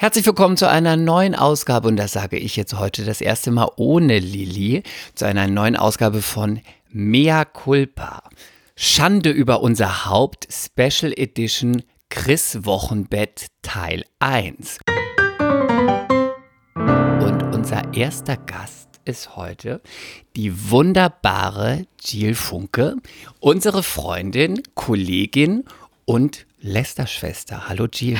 Herzlich willkommen zu einer neuen Ausgabe, und das sage ich jetzt heute das erste Mal ohne Lilly, zu einer neuen Ausgabe von Mea Culpa. Schande über unser Haupt Special Edition Chris Wochenbett Teil 1. Und unser erster Gast ist heute die wunderbare Jill Funke, unsere Freundin, Kollegin und Lester-Schwester. Hallo Jill.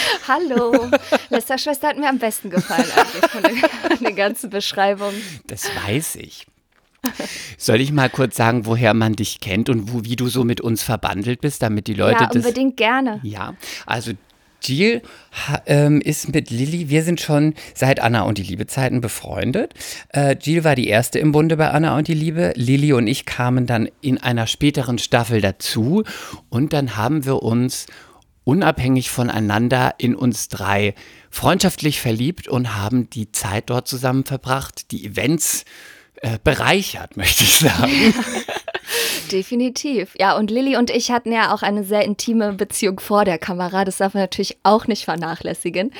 Hallo. Lester-Schwester hat mir am besten gefallen eigentlich von der, von der ganzen Beschreibung. Das weiß ich. Soll ich mal kurz sagen, woher man dich kennt und wo, wie du so mit uns verbandelt bist, damit die Leute ja, das. unbedingt gerne. Ja, also Jill ähm, ist mit Lilly, wir sind schon seit Anna und die Liebe Zeiten befreundet. Äh, Jill war die erste im Bunde bei Anna und die Liebe. Lilly und ich kamen dann in einer späteren Staffel dazu und dann haben wir uns unabhängig voneinander in uns drei freundschaftlich verliebt und haben die Zeit dort zusammen verbracht, die Events äh, bereichert, möchte ich sagen. Definitiv. Ja, und Lilly und ich hatten ja auch eine sehr intime Beziehung vor der Kamera. Das darf man natürlich auch nicht vernachlässigen,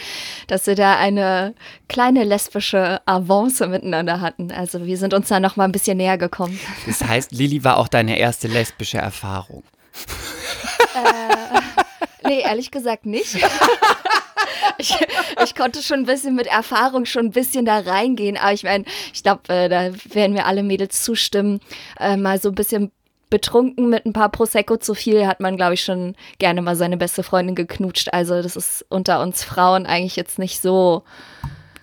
dass wir da eine kleine lesbische Avance miteinander hatten. Also wir sind uns da noch mal ein bisschen näher gekommen. Das heißt, Lilly war auch deine erste lesbische Erfahrung. Äh, nee, ehrlich gesagt nicht. Ich, ich, konnte schon ein bisschen mit Erfahrung schon ein bisschen da reingehen, aber ich meine, ich glaube, äh, da werden mir alle Mädels zustimmen, äh, mal so ein bisschen betrunken mit ein paar Prosecco zu viel hat man, glaube ich, schon gerne mal seine beste Freundin geknutscht. Also das ist unter uns Frauen eigentlich jetzt nicht so.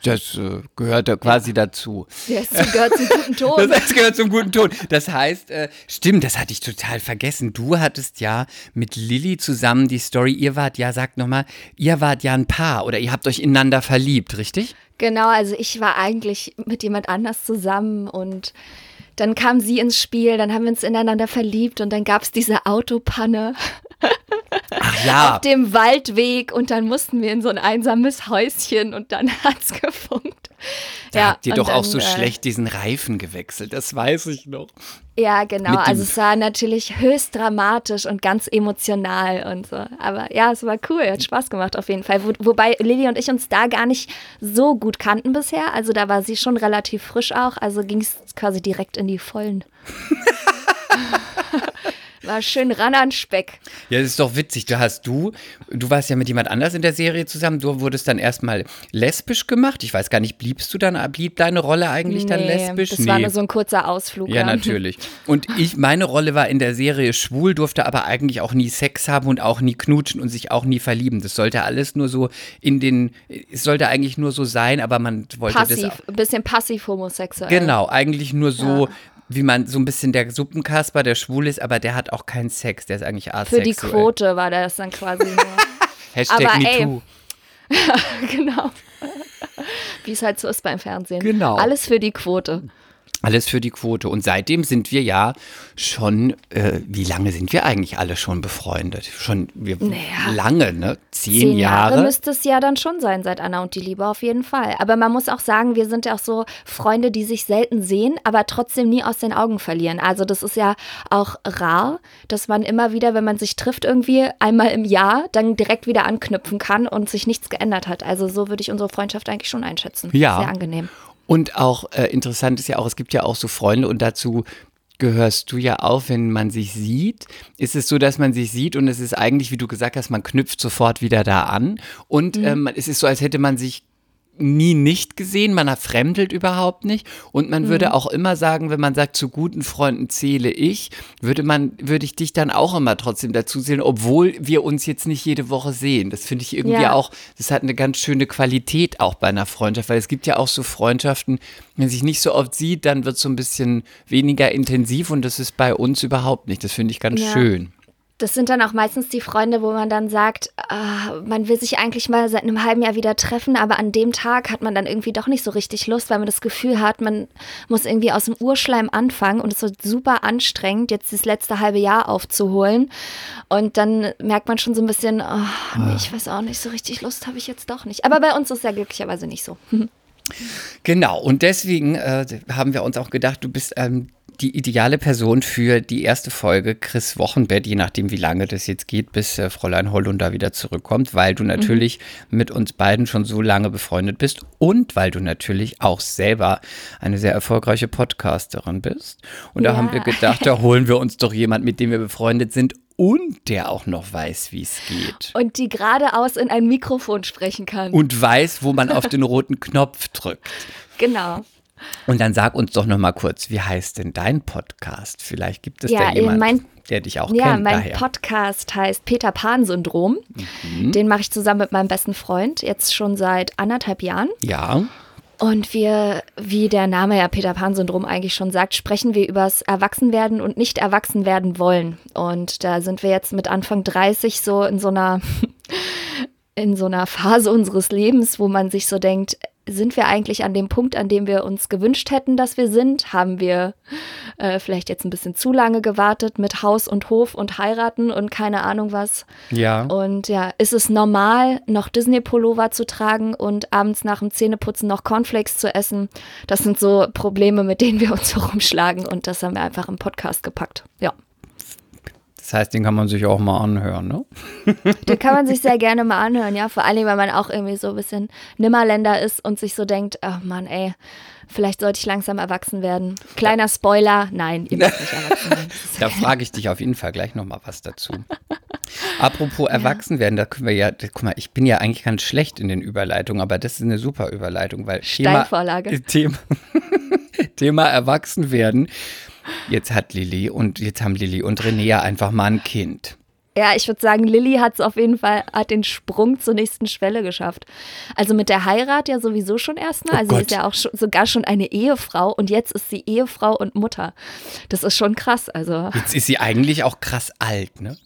Das äh, gehört quasi ja. dazu. Das gehört zum guten Ton. Das, gehört zum guten Ton. Das heißt, äh, stimmt, das hatte ich total vergessen. Du hattest ja mit Lilly zusammen die Story, ihr wart ja, sag nochmal, ihr wart ja ein Paar oder ihr habt euch ineinander verliebt, richtig? Genau, also ich war eigentlich mit jemand anders zusammen und dann kam sie ins Spiel, dann haben wir uns ineinander verliebt und dann gab es diese Autopanne. Ach ja. Auf dem Waldweg und dann mussten wir in so ein einsames Häuschen und dann hat es gefunkt. Da ja, habt ihr doch dann, auch so äh, schlecht diesen Reifen gewechselt, das weiß ich noch. Ja, genau. Also es war natürlich höchst dramatisch und ganz emotional und so. Aber ja, es war cool, hat Spaß gemacht auf jeden Fall. Wo, wobei Lilly und ich uns da gar nicht so gut kannten bisher. Also da war sie schon relativ frisch auch. Also ging es quasi direkt in die Vollen. War schön ran an Speck. Ja, das ist doch witzig. Du hast du, du warst ja mit jemand anders in der Serie zusammen. Du wurdest dann erstmal lesbisch gemacht. Ich weiß gar nicht, bliebst du dann, blieb deine Rolle eigentlich nee, dann lesbisch? Das nee. war nur so ein kurzer Ausflug. Ja, ja, natürlich. Und ich, meine Rolle war in der Serie schwul, durfte aber eigentlich auch nie Sex haben und auch nie knutschen und sich auch nie verlieben. Das sollte alles nur so in den, es sollte eigentlich nur so sein, aber man wollte passiv, das. Ein bisschen passiv homosexuell. Genau, eigentlich nur so. Ja wie man so ein bisschen der Suppenkasper, der schwul ist, aber der hat auch keinen Sex, der ist eigentlich asexuell. Für die Quote war das dann quasi nur. Hashtag aber MeToo. genau. Wie es halt so ist beim Fernsehen. Genau. Alles für die Quote. Alles für die Quote. Und seitdem sind wir ja schon, äh, wie lange sind wir eigentlich alle schon befreundet? Schon wir, naja, lange, ne? Zehn, zehn Jahre. Jahre müsste es ja dann schon sein, seit Anna und die Liebe auf jeden Fall. Aber man muss auch sagen, wir sind ja auch so Freunde, die sich selten sehen, aber trotzdem nie aus den Augen verlieren. Also das ist ja auch rar, dass man immer wieder, wenn man sich trifft, irgendwie einmal im Jahr, dann direkt wieder anknüpfen kann und sich nichts geändert hat. Also so würde ich unsere Freundschaft eigentlich schon einschätzen. Ja. Sehr angenehm. Und auch äh, interessant ist ja auch, es gibt ja auch so Freunde und dazu gehörst du ja auch, wenn man sich sieht, ist es so, dass man sich sieht und es ist eigentlich, wie du gesagt hast, man knüpft sofort wieder da an und mhm. ähm, es ist so, als hätte man sich nie nicht gesehen, man fremdelt überhaupt nicht und man mhm. würde auch immer sagen, wenn man sagt, zu guten Freunden zähle ich, würde man, würde ich dich dann auch immer trotzdem dazu sehen, obwohl wir uns jetzt nicht jede Woche sehen. Das finde ich irgendwie ja. auch, das hat eine ganz schöne Qualität auch bei einer Freundschaft, weil es gibt ja auch so Freundschaften, wenn man sich nicht so oft sieht, dann wird es so ein bisschen weniger intensiv und das ist bei uns überhaupt nicht. Das finde ich ganz ja. schön das sind dann auch meistens die Freunde, wo man dann sagt, äh, man will sich eigentlich mal seit einem halben Jahr wieder treffen, aber an dem Tag hat man dann irgendwie doch nicht so richtig Lust, weil man das Gefühl hat, man muss irgendwie aus dem Urschleim anfangen und es wird super anstrengend, jetzt das letzte halbe Jahr aufzuholen. Und dann merkt man schon so ein bisschen, oh, nee, ich weiß auch nicht, so richtig Lust habe ich jetzt doch nicht. Aber bei uns ist es ja glücklicherweise nicht so. Genau, und deswegen äh, haben wir uns auch gedacht, du bist ähm, die ideale Person für die erste Folge Chris Wochenbett, je nachdem, wie lange das jetzt geht, bis äh, Fräulein Hollunder wieder zurückkommt, weil du natürlich mhm. mit uns beiden schon so lange befreundet bist und weil du natürlich auch selber eine sehr erfolgreiche Podcasterin bist. Und ja. da haben wir gedacht, da holen wir uns doch jemand, mit dem wir befreundet sind und der auch noch weiß, wie es geht. Und die geradeaus in ein Mikrofon sprechen kann. Und weiß, wo man auf den roten Knopf drückt. Genau. Und dann sag uns doch noch mal kurz, wie heißt denn dein Podcast? Vielleicht gibt es ja, da jemanden, mein, der dich auch ja, kennt. Ja, mein daher. Podcast heißt Peter Pan Syndrom. Mhm. Den mache ich zusammen mit meinem besten Freund jetzt schon seit anderthalb Jahren. Ja. Und wir, wie der Name ja Peter Pan-Syndrom eigentlich schon sagt, sprechen wir übers Erwachsenwerden und nicht erwachsen werden wollen. Und da sind wir jetzt mit Anfang 30 so in so einer, in so einer Phase unseres Lebens, wo man sich so denkt, sind wir eigentlich an dem Punkt, an dem wir uns gewünscht hätten, dass wir sind? Haben wir äh, vielleicht jetzt ein bisschen zu lange gewartet mit Haus und Hof und heiraten und keine Ahnung was? Ja. Und ja, ist es normal, noch Disney-Pullover zu tragen und abends nach dem Zähneputzen noch Cornflakes zu essen? Das sind so Probleme, mit denen wir uns herumschlagen und das haben wir einfach im Podcast gepackt. Ja. Das heißt, den kann man sich auch mal anhören, ne? Den kann man sich sehr gerne mal anhören, ja. Vor allem, weil man auch irgendwie so ein bisschen Nimmerländer ist und sich so denkt, oh Mann, ey, vielleicht sollte ich langsam erwachsen werden. Kleiner Spoiler, nein, ihr müsst nicht erwachsen werden. da frage ich dich auf jeden Fall gleich nochmal was dazu. Apropos ja. erwachsen werden, da können wir ja, guck mal, ich bin ja eigentlich ganz schlecht in den Überleitungen, aber das ist eine super Überleitung, weil Thema, Thema, Thema erwachsen werden Jetzt hat Lilly und jetzt haben Lilly und René einfach mal ein Kind. Ja, ich würde sagen, Lilly hat es auf jeden Fall, hat den Sprung zur nächsten Schwelle geschafft. Also mit der Heirat ja sowieso schon erstmal. Oh also sie ist ja auch schon, sogar schon eine Ehefrau und jetzt ist sie Ehefrau und Mutter. Das ist schon krass. Also. Jetzt ist sie eigentlich auch krass alt, ne?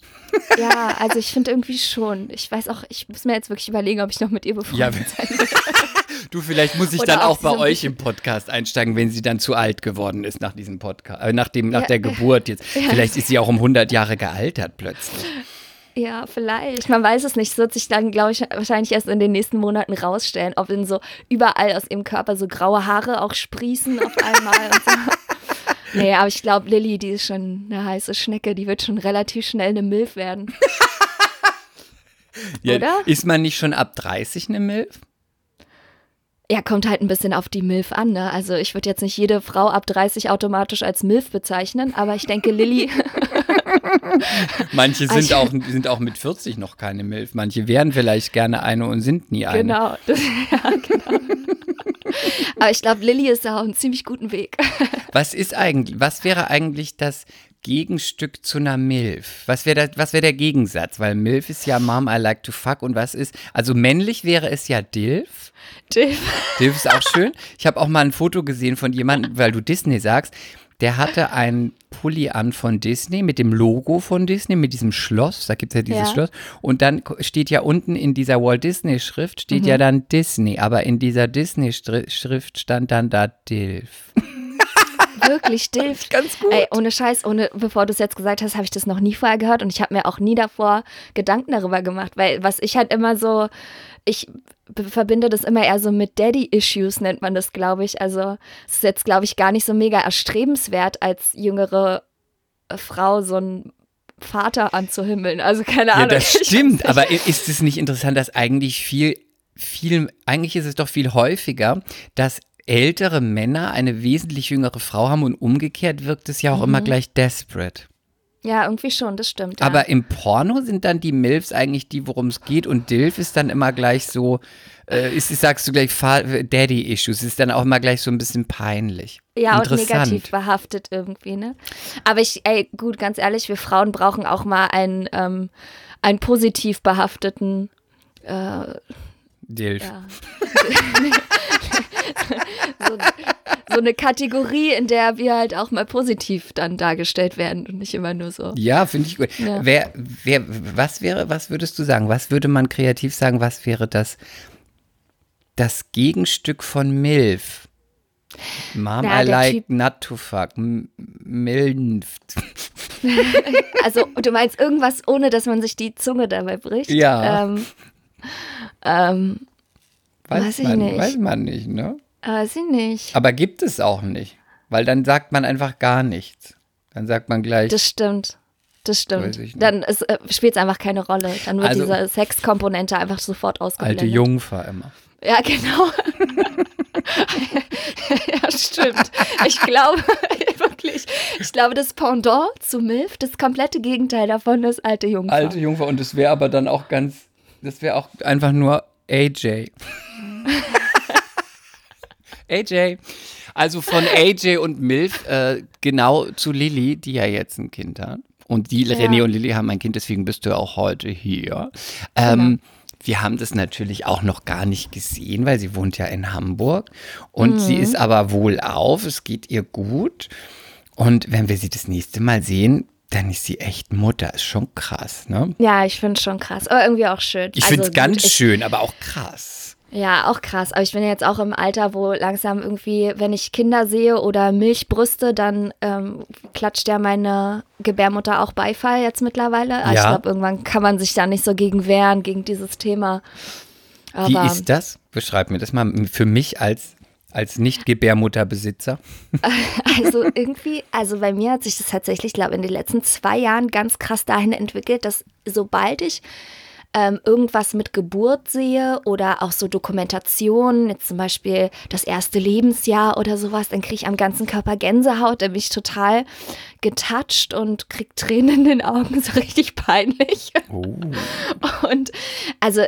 Ja, also ich finde irgendwie schon. Ich weiß auch, ich muss mir jetzt wirklich überlegen, ob ich noch mit ihr befreundet ja, sein will. Du, vielleicht muss ich Oder dann auch bei euch im Podcast einsteigen, wenn sie dann zu alt geworden ist nach diesem Podcast, äh, nach, dem, nach ja. der Geburt jetzt. Ja. Vielleicht ist sie auch um 100 Jahre gealtert plötzlich. Ja, vielleicht. Man weiß es nicht. Es wird sich dann, glaube ich, wahrscheinlich erst in den nächsten Monaten rausstellen, ob in so überall aus ihrem Körper so graue Haare auch sprießen auf einmal und so. Nee, aber ich glaube, Lilly, die ist schon eine heiße Schnecke, die wird schon relativ schnell eine Milf werden. ja, Oder? Ist man nicht schon ab 30 eine Milf? Ja, kommt halt ein bisschen auf die MILF an. Ne? Also ich würde jetzt nicht jede Frau ab 30 automatisch als MILF bezeichnen, aber ich denke, Lilly. Manche sind, also, auch, sind auch mit 40 noch keine MILF. Manche wären vielleicht gerne eine und sind nie eine. Genau, das, ja, genau. aber ich glaube, Lilly ist da auf einem ziemlich guten Weg. was ist eigentlich, was wäre eigentlich das Gegenstück zu einer MILF? Was wäre wär der Gegensatz? Weil MILF ist ja Mom, I like to fuck und was ist, also männlich wäre es ja DILF. DILF. DILF ist auch schön. Ich habe auch mal ein Foto gesehen von jemandem, weil du Disney sagst, der hatte ein Pulli an von Disney mit dem Logo von Disney, mit diesem Schloss, da gibt es ja dieses ja. Schloss. Und dann steht ja unten in dieser Walt Disney Schrift, steht mhm. ja dann Disney, aber in dieser Disney Schrift stand dann da DILF. Wirklich Dilf. Ganz gut. Ey, ohne Scheiß, ohne, bevor du es jetzt gesagt hast, habe ich das noch nie vorher gehört und ich habe mir auch nie davor Gedanken darüber gemacht, weil was ich halt immer so, ich verbinde das immer eher so mit Daddy-Issues, nennt man das, glaube ich. Also es ist jetzt, glaube ich, gar nicht so mega erstrebenswert, als jüngere Frau so ein Vater anzuhimmeln. Also keine Ahnung. Ja, das stimmt, aber ist es nicht interessant, dass eigentlich viel, viel, eigentlich ist es doch viel häufiger, dass ältere Männer eine wesentlich jüngere Frau haben und umgekehrt wirkt es ja auch mhm. immer gleich desperate. Ja, irgendwie schon, das stimmt. Ja. Aber im Porno sind dann die Milfs eigentlich die, worum es geht und Dilf ist dann immer gleich so, äh, ist, sagst du gleich Daddy-Issues, ist dann auch immer gleich so ein bisschen peinlich. Ja, und negativ behaftet irgendwie, ne? Aber ich, ey, gut, ganz ehrlich, wir Frauen brauchen auch mal einen, ähm, einen positiv behafteten äh, Dilf. Ja. so, so, eine Kategorie, in der wir halt auch mal positiv dann dargestellt werden und nicht immer nur so. Ja, finde ich gut. Ja. Wer, wer, was wäre, was würdest du sagen? Was würde man kreativ sagen? Was wäre das, das Gegenstück von MILF? Mom, Na, I like typ not to fuck. Milnft. also, du meinst irgendwas, ohne dass man sich die Zunge dabei bricht? Ja. Ähm, ähm, weiß, weiß man, nicht. Weiß man nicht, ne? Weiß ich nicht. Aber gibt es auch nicht. weil dann sagt man einfach gar nichts. Dann sagt man gleich. Das stimmt. Das stimmt. ich. Dann äh, spielt es einfach keine Rolle. Dann wird Also- diese Sexkomponente einfach sofort ausgeblendet. alte Jungfer immer. Ja, genau. ja, stimmt. Ich glaube, wirklich, ich glaube, das Pendant zu MILF, das komplette Gegenteil davon ist alte Jungfer. Alte Jungfer und es wäre aber dann auch ganz, das wäre auch einfach nur AJ. AJ. Also von AJ und Milf äh, genau zu Lilly, die ja jetzt ein Kind hat. Und die, Ja. René und Lilly haben ein Kind, deswegen bist du auch heute hier. Ähm, Genau. Wir haben das natürlich auch noch gar nicht gesehen, weil sie wohnt ja in Hamburg. Und sie Mhm. ist aber wohlauf, es geht ihr gut. Und wenn wir sie das nächste Mal sehen, dann ist sie echt Mutter. Ist schon krass, ne? Ja, ich finde es schon krass, aber irgendwie auch schön. Ich Also finde es ganz ich, schön, aber auch krass. Ja, auch krass. Aber ich bin jetzt auch im Alter, wo langsam irgendwie, wenn ich Kinder sehe oder Milchbrüste, dann ähm, klatscht ja meine Gebärmutter auch Beifall jetzt mittlerweile. Ich Ja. glaube, irgendwann kann man sich da nicht so gegen wehren, gegen dieses Thema. Aber Wie ist das? Beschreib mir das mal für mich als, als Nicht-Gebärmutterbesitzer. Also irgendwie, also bei mir hat sich das tatsächlich, glaube ich, in den letzten zwei Jahren ganz krass dahin entwickelt, dass sobald ich ähm, irgendwas mit Geburt sehe oder auch so Dokumentationen, jetzt zum Beispiel das erste Lebensjahr oder sowas, dann kriege ich am ganzen Körper Gänsehaut, dann bin ich total getoucht und kriege Tränen in den Augen, so richtig peinlich. Oh. Und also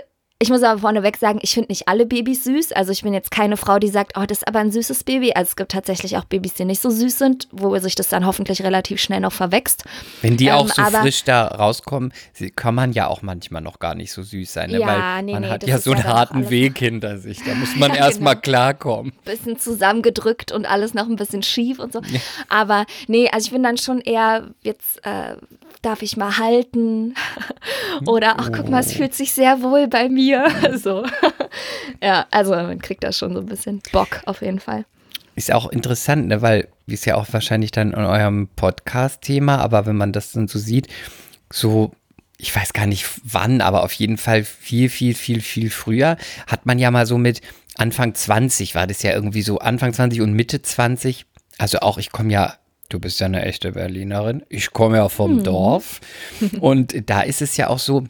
ich muss aber vorneweg sagen, ich finde nicht alle Babys süß. Also ich bin jetzt keine Frau, die sagt, oh, das ist aber ein süßes Baby. Also es gibt tatsächlich auch Babys, die nicht so süß sind, wo sich das dann hoffentlich relativ schnell noch verwächst. Wenn die Ähm, auch so aber- frisch da rauskommen, kann man ja auch manchmal noch gar nicht so süß sein, ne? Ja, weil nee, man nee, hat ja so ja einen harten Weg hinter sich. Da muss man Ja, erst mal genau. klarkommen. Bisschen zusammengedrückt und alles noch ein bisschen schief und so. Aber nee, also ich bin dann schon eher, jetzt äh, darf ich mal halten. Oder ach, guck mal, es fühlt sich sehr wohl bei mir. So. Ja, also man kriegt da schon so ein bisschen Bock auf jeden Fall. Ist auch interessant, ne? weil, ist ja auch wahrscheinlich dann in eurem Podcast-Thema, aber wenn man das dann so sieht, so, ich weiß gar nicht wann, aber auf jeden Fall viel, viel, viel, viel früher, hat man ja mal so mit Anfang 20, war das ja irgendwie so Anfang 20 und Mitte 20, also auch, ich komme ja, du bist ja eine echte Berlinerin, ich komme ja vom Dorf und da ist es ja auch so,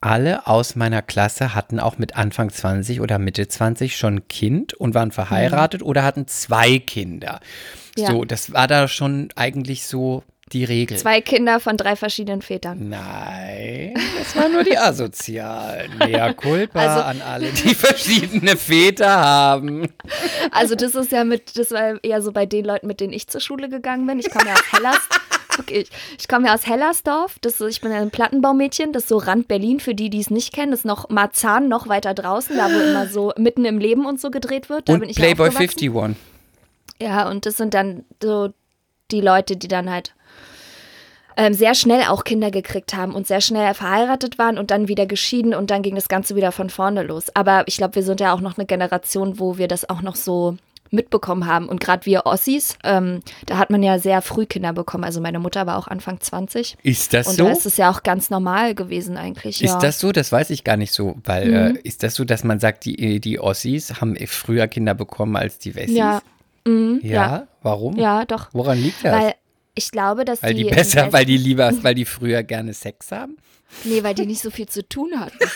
alle aus meiner Klasse hatten auch mit Anfang 20 oder Mitte 20 schon ein Kind und waren verheiratet oder hatten zwei Kinder. Ja. So, das war da schon eigentlich so die Regel. Zwei Kinder von drei verschiedenen Vätern. Nein, das waren nur die Asozialen. Mea culpa Also- an alle, die verschiedene Väter haben. Also das ist ja mit, das war eher so bei den Leuten, mit denen ich zur Schule gegangen bin. Ich komme ja aus Hellas. Okay, ich, ich komme ja aus Hellersdorf. Das, ist- ich bin ein Plattenbaumädchen. Das ist so Rand Berlin, für die, die es nicht kennen. Das ist noch Marzahn, noch weiter draußen, da wo immer so mitten im Leben und so gedreht wird. Da bin Und ich Playboy aufgewachsen. 51. Ja, und das sind dann so die Leute, die dann halt ähm, sehr schnell auch Kinder gekriegt haben und sehr schnell verheiratet waren und dann wieder geschieden und dann ging das Ganze wieder von vorne los. Aber ich glaube, wir sind ja auch noch eine Generation, wo wir das auch noch so mitbekommen haben. Und gerade wir Ossis, ähm, da hat man ja sehr früh Kinder bekommen. Also meine Mutter war auch Anfang 20. Ist das Und so? da ist es ja auch ganz normal gewesen eigentlich. Ist ja. das so? Das weiß ich gar nicht so. Weil, Mhm. äh, ist das so, dass man sagt, die, die Ossis haben früher Kinder bekommen als die Wessis? ja. Mhm, Ja? ja. Warum? Ja, doch. Woran liegt das? Weil ich glaube, dass Weil die die besser, weil die lieber, weil die früher gerne Sex haben? Nee, weil die nicht so viel zu tun hatten.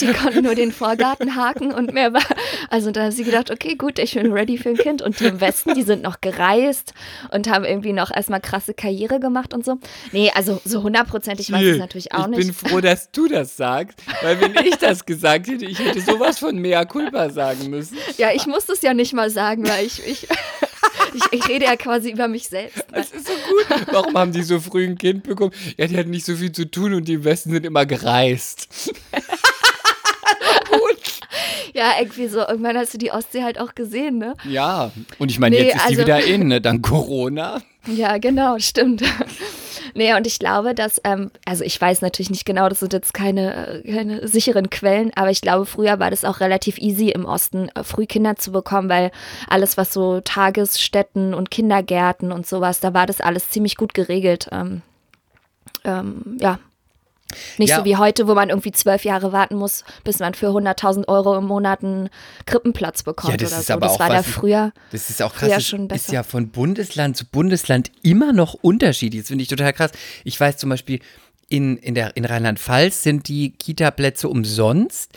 die konnten nur den Vorgarten haken und mehr war. Also da haben sie gedacht, okay, gut, ich bin ready für ein Kind. Und die im Westen, die sind noch gereist und haben irgendwie noch erstmal krasse Karriere gemacht und so. Nee, also so hundertprozentig weiß ich es natürlich auch ich nicht. bin froh, dass du das sagst, weil wenn ich das gesagt hätte, ich hätte sowas von Mea Culpa sagen müssen. Ja, ich muss das ja nicht mal sagen, weil ich, ich, ich, ich rede ja quasi über mich selbst. Das ist so gut. Warum haben die so früh ein Kind bekommen? Ja, die hatten nicht so viel zu tun und die im Westen sind immer gereist. Ja, irgendwie so, irgendwann hast du die Ostsee halt auch gesehen, ne? Ja, und ich meine, Nee, jetzt ist die also- wieder in, ne? dank Corona. Ja, genau, stimmt. Nee, und ich glaube, dass, ähm, also ich weiß natürlich nicht genau, das sind jetzt keine, äh, keine sicheren Quellen, aber ich glaube, früher war das auch relativ easy im Osten, äh, früh Kinder zu bekommen, weil alles, was so Tagesstätten und Kindergärten und sowas, da war das alles ziemlich gut geregelt. Ähm, ähm, ja, Nicht Ja. so wie heute, wo man irgendwie zwölf Jahre warten muss, bis man für 100.000 Euro im Monat einen Krippenplatz bekommt Ja, das oder ist so. aber das auch war da früher. Das ist auch krass. Das schon ist besser. ja von Bundesland zu Bundesland immer noch unterschiedlich. Das finde ich total krass. Ich weiß zum Beispiel, in, in, der, in Rheinland-Pfalz sind die Kita-Plätze umsonst.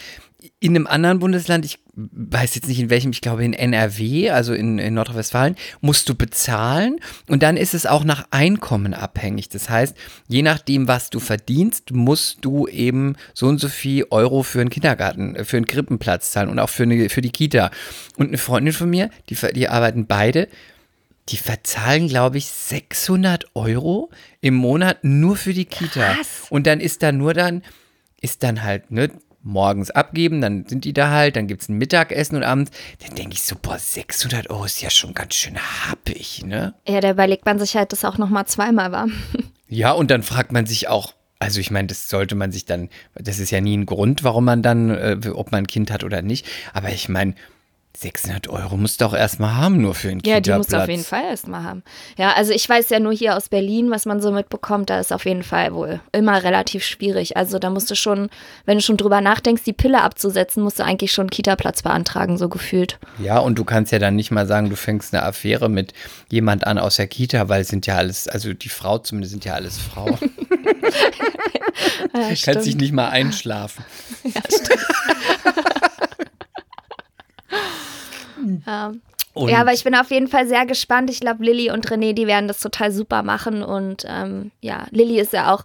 In einem anderen Bundesland, ich weiß jetzt nicht in welchem, ich glaube in NRW, also in, in Nordrhein-Westfalen, musst du bezahlen und dann ist es auch nach Einkommen abhängig. Das heißt, je nachdem, was du verdienst, musst du eben so und so viel Euro für einen Kindergarten, äh, für einen Krippenplatz zahlen und auch für, eine, für die Kita. Und eine Freundin von mir, die, die arbeiten beide, die verzahlen, glaube ich, 600 Euro im Monat nur für die Kita. Krass. Und dann ist da nur dann, ist dann halt, ne, morgens abgeben, dann sind die da halt, dann gibt es ein Mittagessen und abends. Dann denke ich so, boah, 600 Euro ist ja schon ganz schön happig, ne? Ja, da überlegt man sich halt, dass auch noch mal zweimal war. Ja, und dann fragt man sich auch, also ich meine, das sollte man sich dann, das ist ja nie ein Grund, warum man dann, äh, ob man ein Kind hat oder nicht. Aber ich meine, 600 Euro musst du auch erstmal haben, nur für einen Ja, die musst du auf jeden Fall erstmal haben. Ja, also ich weiß ja nur hier aus Berlin, was man so mitbekommt, da ist auf jeden Fall wohl immer relativ schwierig. Also da musst du schon, wenn du schon drüber nachdenkst, die Pille abzusetzen, musst du eigentlich schon einen Kita-Platz beantragen, so gefühlt. Ja, und du kannst ja dann nicht mal sagen, du fängst eine Affäre mit jemand an aus der Kita, weil es sind ja alles, also die Frau zumindest sind ja alles Frauen. Ja, Kannst dich nicht mal einschlafen. Ja. Und ja, aber ich bin auf jeden Fall sehr gespannt. Ich glaube, Lilly und René, die werden das total super machen. Und ähm, ja, Lilly ist ja auch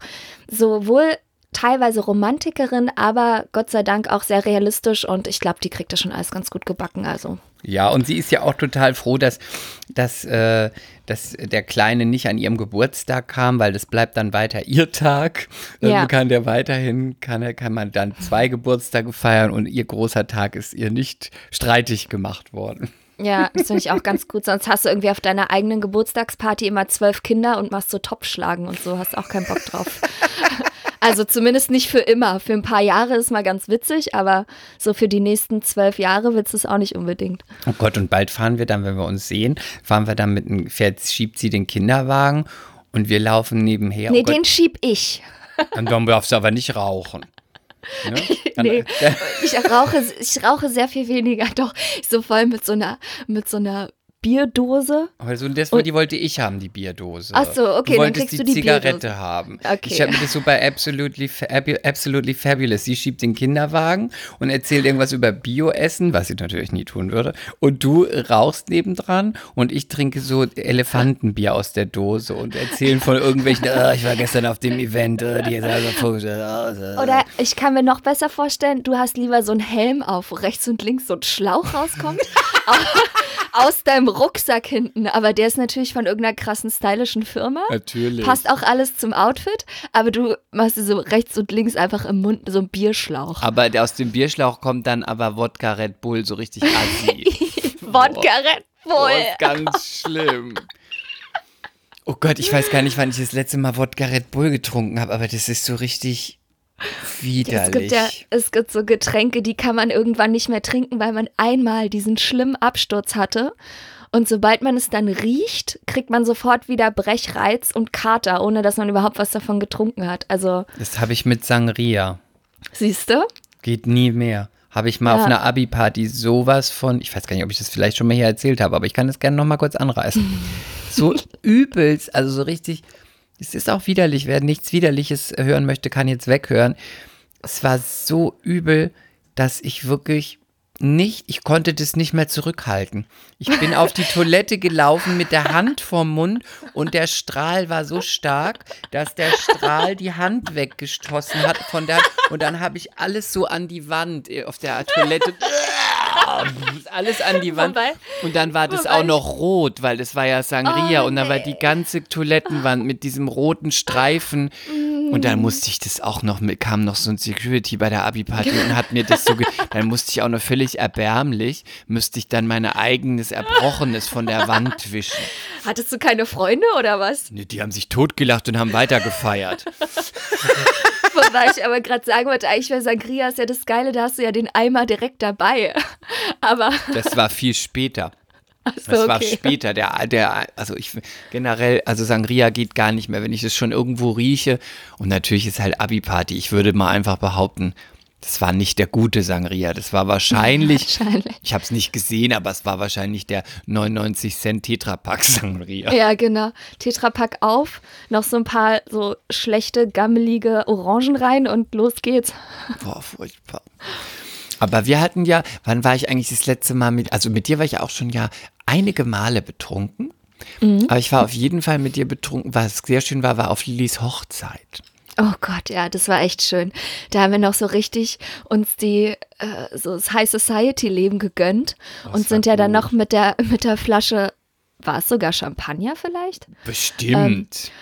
sowohl teilweise Romantikerin, aber Gott sei Dank auch sehr realistisch. Und ich glaube, die kriegt das schon alles ganz gut gebacken. Also Ja, und sie ist ja auch total froh, dass, dass, äh, dass der Kleine nicht an ihrem Geburtstag kam, weil das bleibt dann weiter ihr Tag. Dann Ja. kann der weiterhin, kann, er- kann man dann zwei Geburtstage feiern und ihr großer Tag ist ihr nicht streitig gemacht worden. Ja, das finde ich auch ganz gut. Sonst hast du irgendwie auf deiner eigenen Geburtstagsparty immer zwölf Kinder und machst so Topfschlagen und so. Hast auch keinen Bock drauf. Also zumindest nicht für immer. Für ein paar Jahre ist mal ganz witzig, aber so für die nächsten zwölf Jahre du es auch nicht unbedingt. Oh Gott, und bald fahren wir dann, wenn wir uns sehen, fahren wir dann mit einem, fährt, schiebt sie den Kinderwagen und wir laufen nebenher. Nee, oh den schieb ich. dann darfst du aber nicht rauchen. Ne? Nee, ich rauche, ich rauche sehr viel weniger. Doch, so voll mit so einer, mit so einer Bierdose. Aber so, das, die wollte ich haben, die Bierdose. Ach so, okay, du dann wolltest kriegst die du die Zigarette Bierdose. haben. Okay. Ich habe mir das so bei Absolutely, Absolutely Fabulous. Sie schiebt den Kinderwagen und erzählt irgendwas über Bioessen, was sie natürlich nie tun würde. Und du rauchst nebendran und ich trinke so Elefantenbier aus der Dose und erzählen von irgendwelchen, "Ah, ich war gestern auf dem Event, äh, die Oder Oder ich kann mir noch besser vorstellen, du hast lieber so einen Helm auf, wo rechts und links so ein Schlauch rauskommt. aus deinem Rucksack hinten. Aber der ist natürlich von irgendeiner krassen stylischen Firma. Natürlich. Passt auch alles zum Outfit, aber du machst dir so rechts und lins einfach im Mund so einen Bierschlauch. Aber aus dem Bierschlauch kommt dann aber Wodka Red Bull so richtig assi. Wodka Red Bull. ist ganz schlimm. Oh Gott, ich weiß gar nicht, wann ich das letzte Mal Wodka Red Bull getrunken habe, aber das ist so richtig Es widerlich. gibt ja, es gibt so Getränke, die kann man irgendwann nicht mehr trinken, weil man einmal diesen schlimmen Absturz hatte. Und sobald man es dann riecht, kriegt man sofort wieder Brechreiz und Kater, ohne dass man überhaupt was davon getrunken hat. Also, das habe ich mit Sangria. siehst du? Geht nie mehr. Habe ich mal Ja. auf einer Abi-Party sowas von, ich weiß gar nicht, ob ich das vielleicht schon mal hier erzählt habe, aber ich kann das gerne noch mal kurz anreißen. so übelst, also so richtig, es ist auch widerlich, wer nichts Widerliches hören möchte, kann jetzt weghören. Es war so übel, dass ich wirklich nicht, ich konnte das nicht mehr zurückhalten. Ich bin auf die Toilette gelaufen mit der Hand vorm Mund und der Strahl war so stark, dass der Strahl die Hand weggestoßen hat von der und dann habe ich alles so an die Wand äh, auf der Toilette alles an die Wand Wobei- und dann war das auch noch rot, weil das war ja Sangria Oh, und dann war die ganze Toilettenwand mit diesem roten Streifen und dann musste ich das auch noch mit, kam noch so ein Security bei der Abi-Party und hat mir das so, ge dann musste ich auch noch völlig erbärmlich, müsste ich dann meine eigenes Erbrochenes von der Wand wischen. Hattest du keine Freunde oder was? Nee, Die haben sich totgelacht und haben weitergefeiert. Wobei ich aber gerade sagen wollte, eigentlich bei Sangria ist ja das Geile, da hast du ja den Eimer direkt dabei. Aber Das war viel später. Achso, Das war okay. später, der, der, also ich generell, also Sangria geht gar nicht mehr, wenn ich das schon irgendwo rieche. Und natürlich ist halt Abi-Party. Ich würde mal einfach behaupten, das war nicht der gute Sangria. Das war wahrscheinlich, Wahrscheinlich. ich habe es nicht gesehen, aber es war wahrscheinlich der 99 Cent Tetrapack Sangria. Ja, genau. Tetrapack auf, noch so ein paar so schlechte, gammelige Orangen rein und los geht's. Boah, furchtbar. Aber wir hatten ja, wann war ich eigentlich das letzte Mal mit, also mit dir war ich ja auch schon ja einige Male betrunken. Aber ich war auf jeden Fall mit dir betrunken. Was sehr schön war, war auf Lillys Hochzeit. Oh Gott, ja, das war echt schön. Da haben wir noch so richtig uns die äh, so das High Society Leben gegönnt und war sind ja dann noch mit der mit der Flasche war es sogar Champagner vielleicht? Bestimmt. Und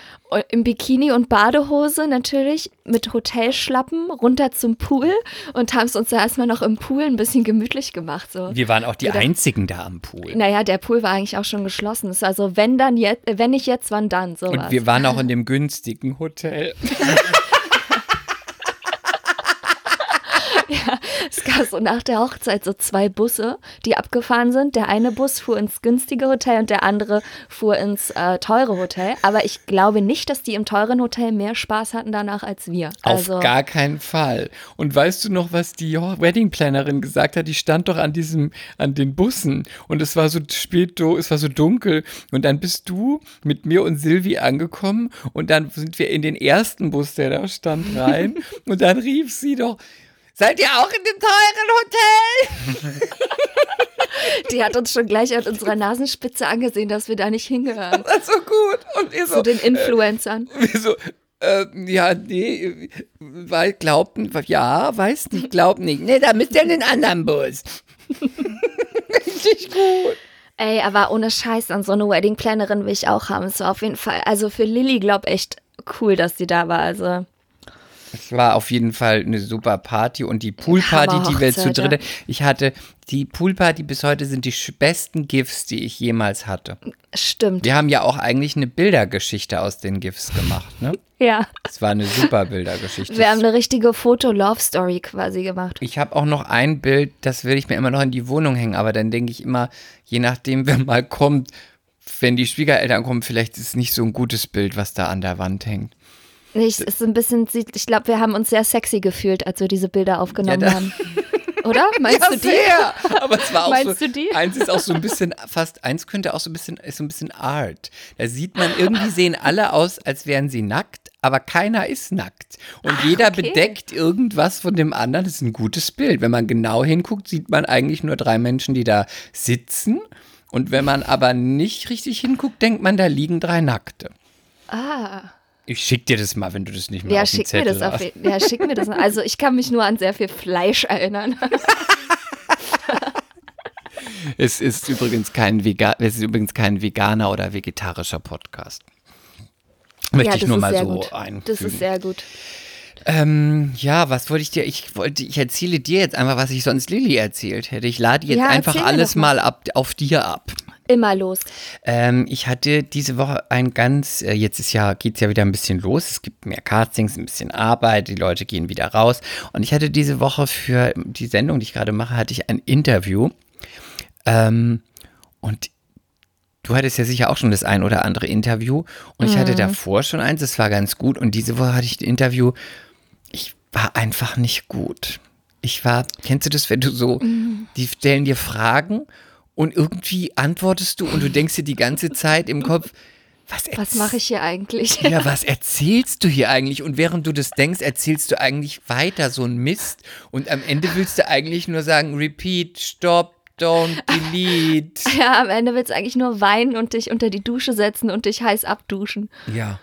Im Bikini und Badehose natürlich mit Hotelschlappen runter zum Pool und haben es uns da erstmal noch im Pool ein bisschen gemütlich gemacht. So. wir waren auch die Oder- einzigen da am Pool. Naja, der Pool war eigentlich auch schon geschlossen. Also wenn dann jetzt, wenn nicht jetzt, wann dann, sowas. Und wir waren auch in dem günstigen Hotel. Es gab so nach der Hochzeit so zwei Busse, die abgefahren sind. Der eine Bus fuhr ins günstige Hotel und der andere fuhr ins äh, teure Hotel. Aber ich glaube nicht, dass die im teuren Hotel mehr Spaß hatten danach als wir. Also, Auf gar keinen Fall. Und weißt du noch, was die Weddingplanerin gesagt hat? Die stand doch an diesem, an den Bussen und es war so spät, es war so dunkel und dann bist du mit mir und Silvi angekommen und dann sind wir in den ersten Bus, der da stand, rein und dann rief sie doch, seid ihr auch in dem teuren Hotel? die hat uns schon gleich an unserer Nasenspitze angesehen, dass wir da nicht hingehören. Das war so gut. Und ihr Zu so, den Influencern. wir so, äh, ja, nee, weil glaubten, ja, weiß nicht, glaubt nicht. Nee, da müsst ihr in den anderen Bus. Richtig gut. Ey, aber ohne Scheiß an so eine Wedding-Plannerin will ich auch haben. Es war auf jeden Fall, also für Lilly, glaub echt cool, dass sie da war. Also, Es war auf jeden Fall eine super Party und die Poolparty, die wir zu dritte. Ich hatte die Poolparty bis heute sind die besten GIFs, die ich jemals hatte. stimmt. Wir haben ja auch eigentlich eine Bildergeschichte aus den GIFs gemacht, ne? Ja. Es war eine super Bildergeschichte. Wir haben eine richtige Foto-Love-Story quasi gemacht. Ich habe auch noch ein Bild, das will ich mir immer noch in die Wohnung hängen, aber dann denke ich immer, je nachdem, wer mal kommt, wenn die Schwiegereltern kommen, vielleicht ist es nicht so ein gutes Bild, was da an der Wand hängt. Ich, ist ein bisschen, ich glaube, wir haben uns sehr sexy gefühlt, als wir diese Bilder aufgenommen Ja, haben. Oder? Meinst du die? sehr. Aber es war auch Meinst so, du die? eins ist auch so ein bisschen, fast eins könnte auch so ein bisschen, ist so ein bisschen Art. Da sieht man, irgendwie sehen alle aus, als wären sie nackt, aber keiner ist nackt. Und jeder okay. bedeckt irgendwas von dem anderen. Das ist ein gutes Bild. Wenn man genau hinguckt, sieht man eigentlich nur drei Menschen, die da sitzen. Und wenn man aber nicht richtig hinguckt, denkt man, da liegen drei Nackte. Ah. Ich schick dir das mal, wenn du das nicht mehr Ja, auf schick mir das auf hast. Ja, schick mir das. Also ich kann mich nur an sehr viel Fleisch erinnern. Es ist übrigens kein Vega es ist übrigens kein veganer oder vegetarischer Podcast. Möchte ja, ich nur mal so gut. einfügen. Das ist sehr gut. Ähm, ja, was wollte ich dir? Ich wollte, ich erzähle dir jetzt einfach, was ich sonst Lilly erzählt hätte. Ich lade jetzt Ja, einfach alles mal. ab, auf dir ab. Immer los. Ähm, ich hatte diese Woche ein ganz, äh, jetzt ist ja, geht's ja wieder ein bisschen los. Es gibt mehr Castings, ein bisschen Arbeit, die Leute gehen wieder raus. Und ich hatte diese Woche für die Sendung, die ich gerade mache, hatte ich ein Interview. Ähm, und du hattest ja sicher auch schon das ein oder andere Interview. Und ich hatte davor schon eins, das war ganz gut. Und diese Woche hatte ich ein Interview, ich war einfach nicht gut. Ich war, kennst du das, wenn du so, die stellen dir Fragen und irgendwie antwortest du und du denkst dir die ganze Zeit im Kopf, was, Was mache ich hier eigentlich? Ja, was erzählst du hier eigentlich? Und während du das denkst, erzählst du eigentlich weiter so ein Mist. Und am Ende willst du eigentlich nur sagen, repeat, stop, don't, delete. Ja, am Ende willst du eigentlich nur weinen und dich unter die Dusche setzen und dich heiß abduschen. Ja.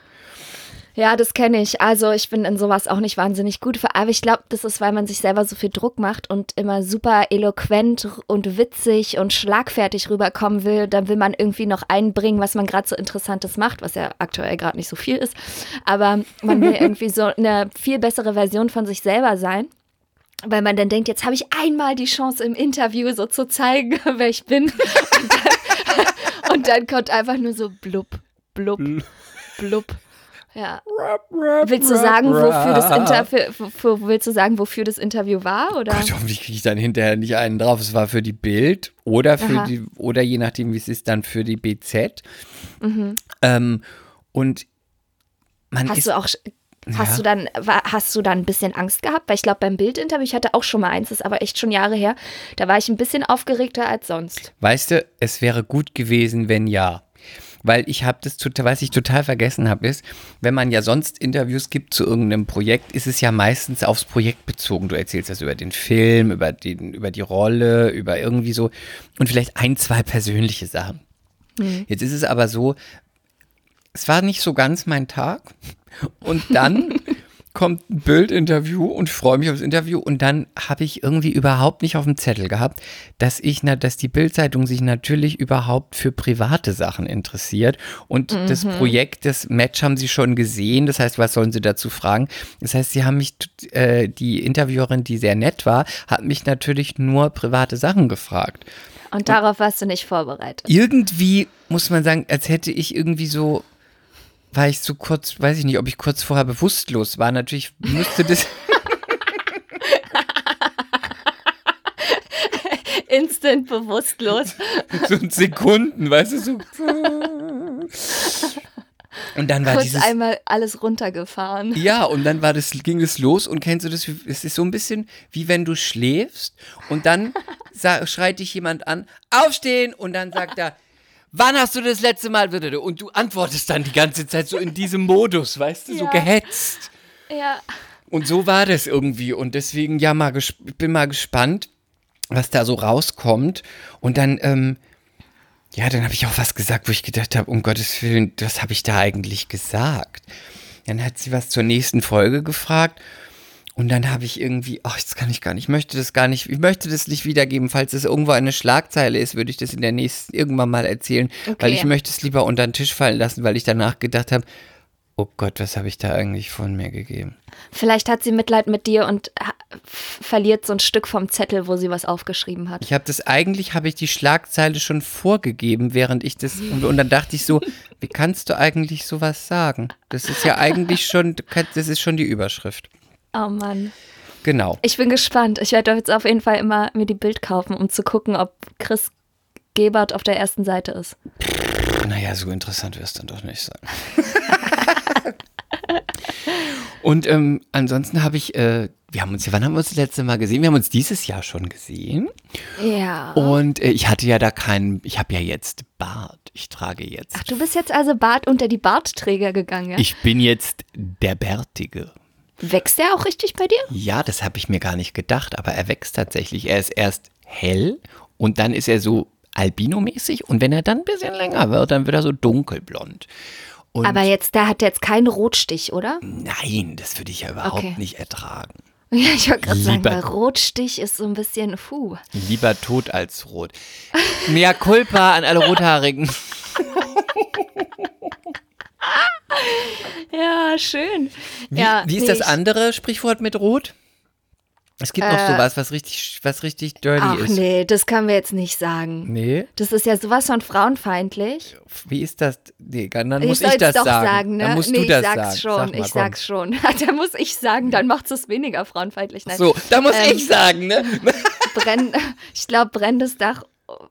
Ja, das kenne ich. Also ich bin in sowas auch nicht wahnsinnig gut. Aber ich glaube, das ist, weil man sich selber so viel Druck macht und immer super eloquent und witzig und schlagfertig rüberkommen will. Dann will man irgendwie noch einbringen, was man gerade so Interessantes macht, was ja aktuell gerade nicht so viel ist. Aber man will irgendwie so eine viel bessere Version von sich selber sein. Weil man dann denkt, jetzt habe ich einmal die Chance im Interview so zu zeigen, wer ich bin. Und dann, und dann kommt einfach nur so blub, blub, blub. Ja. Willst du sagen, wofür das Interview, willst du sagen, wofür das Interview war? Oder? Gott, hoffentlich kriege ich dann hinterher nicht einen drauf. Es war für die Bild oder für Aha. die, oder je nachdem, wie es ist, dann für die BZ. Mhm. Ähm, und man Hast du auch, hast Ja. du dann, hast du dann ein bisschen Angst gehabt? Weil ich glaube, beim Bildinterview, ich hatte auch schon mal eins, das ist aber echt schon Jahre her, da war ich ein bisschen aufgeregter als sonst. weißt du, es wäre gut gewesen, wenn ja. Weil ich habe das was ich total vergessen habe, ist, wenn man ja sonst Interviews gibt zu irgendeinem Projekt, ist es ja meistens aufs Projekt bezogen. Du erzählst das über den Film, über, den, über die Rolle, über irgendwie so und vielleicht ein, zwei persönliche Sachen. Jetzt ist es aber so, es war nicht so ganz mein Tag. Und dann kommt ein Bildinterview und ich freue mich aufs Interview und dann habe ich irgendwie überhaupt nicht auf dem Zettel gehabt, dass ich na, dass die Bildzeitung sich natürlich überhaupt für private Sachen interessiert und das Projekt, das Match haben sie schon gesehen. Das heißt, was sollen sie dazu fragen? Das heißt, sie haben mich, äh, die Interviewerin, die sehr nett war, hat mich natürlich nur private Sachen gefragt. Und darauf warst du nicht vorbereitet. Irgendwie muss man sagen, als hätte ich irgendwie so, war ich so kurz, weiß ich nicht, ob ich kurz vorher bewusstlos war. Natürlich müsste das, Instant bewusstlos. so in Sekunden, weißt du, so. Und dann war Kurz dieses. einmal alles runtergefahren. Ja, und dann war das, ging es los und kennst du das? Es ist so ein bisschen wie wenn du schläfst und dann schreit dich jemand an, aufstehen und dann sagt er, wann hast du das letzte Mal und du antwortest dann die ganze Zeit so in diesem Modus, weißt du, so Ja. gehetzt. Ja. Und so war das irgendwie und deswegen ja mal ich bin mal gespannt, was da so rauskommt und dann ähm, ja, dann habe ich auch was gesagt, wo ich gedacht habe, um Gottes Willen, was habe ich da eigentlich gesagt? Dann hat sie was zur nächsten Folge gefragt und dann habe ich irgendwie, ach, das kann ich gar nicht, ich möchte das gar nicht, ich möchte das nicht wiedergeben. Falls es irgendwo eine Schlagzeile ist, würde ich das in der nächsten irgendwann mal erzählen, weil Okay. ich möchte es lieber unter den Tisch fallen lassen, weil ich danach gedacht habe, oh Gott, was habe ich da eigentlich von mir gegeben? Vielleicht hat sie Mitleid mit dir und f- verliert so ein Stück vom Zettel, wo sie was aufgeschrieben hat. Ich habe das eigentlich, habe ich die Schlagzeile schon vorgegeben, während ich das, und, und dann dachte ich so, wie kannst du eigentlich sowas sagen? Das ist ja eigentlich schon, das ist schon die Überschrift. Oh Mann. Genau. Ich bin gespannt. Ich werde jetzt auf jeden Fall immer mir die Bild kaufen, um zu gucken, ob Chris Gebert auf der ersten Seite ist. Naja, so interessant wird es dann doch nicht sein. Und ähm, ansonsten habe ich, äh, wir haben uns, ja- wann haben wir uns das letzte Mal gesehen? Wir haben uns dieses Jahr schon gesehen. Ja. Und äh, ich hatte ja da keinen, ich habe ja jetzt Bart. Ich trage jetzt. Ach, du bist jetzt also Bart unter die Bartträger gegangen, ja? Ich bin jetzt der Bärtige. Wächst der auch richtig bei dir? Ja, das habe ich mir gar nicht gedacht, aber er wächst tatsächlich. Er ist erst hell und dann ist er so albinomäßig und wenn er dann ein bisschen länger wird, dann wird er so dunkelblond. Und Aber jetzt, der hat jetzt keinen Rotstich, oder? nein, das würde ich ja überhaupt Okay. nicht ertragen. Ja, ich wollte gerade sagen, weil Rotstich ist so ein bisschen, puh. Lieber tot als rot. Mehr Culpa an alle Rothaarigen. Ja, schön. Wie, ja, wie ist nee, das andere Sprichwort mit rot? Es gibt noch Äh, sowas, was richtig, was richtig dirty Ach ist. nee, das können wir jetzt nicht sagen. Nee? Das ist ja sowas von frauenfeindlich. Wie ist das? Nee, dann muss ich, das doch sagen. ne? Dann musst nee, du das ich sag's sagen. schon, Sag mal, ich komm. sag's schon. da muss ich sagen, dann macht es weniger frauenfeindlich. Nein. So, da muss Ähm, ich sagen, ne? Brenn, ich glaube, brennendes Dach,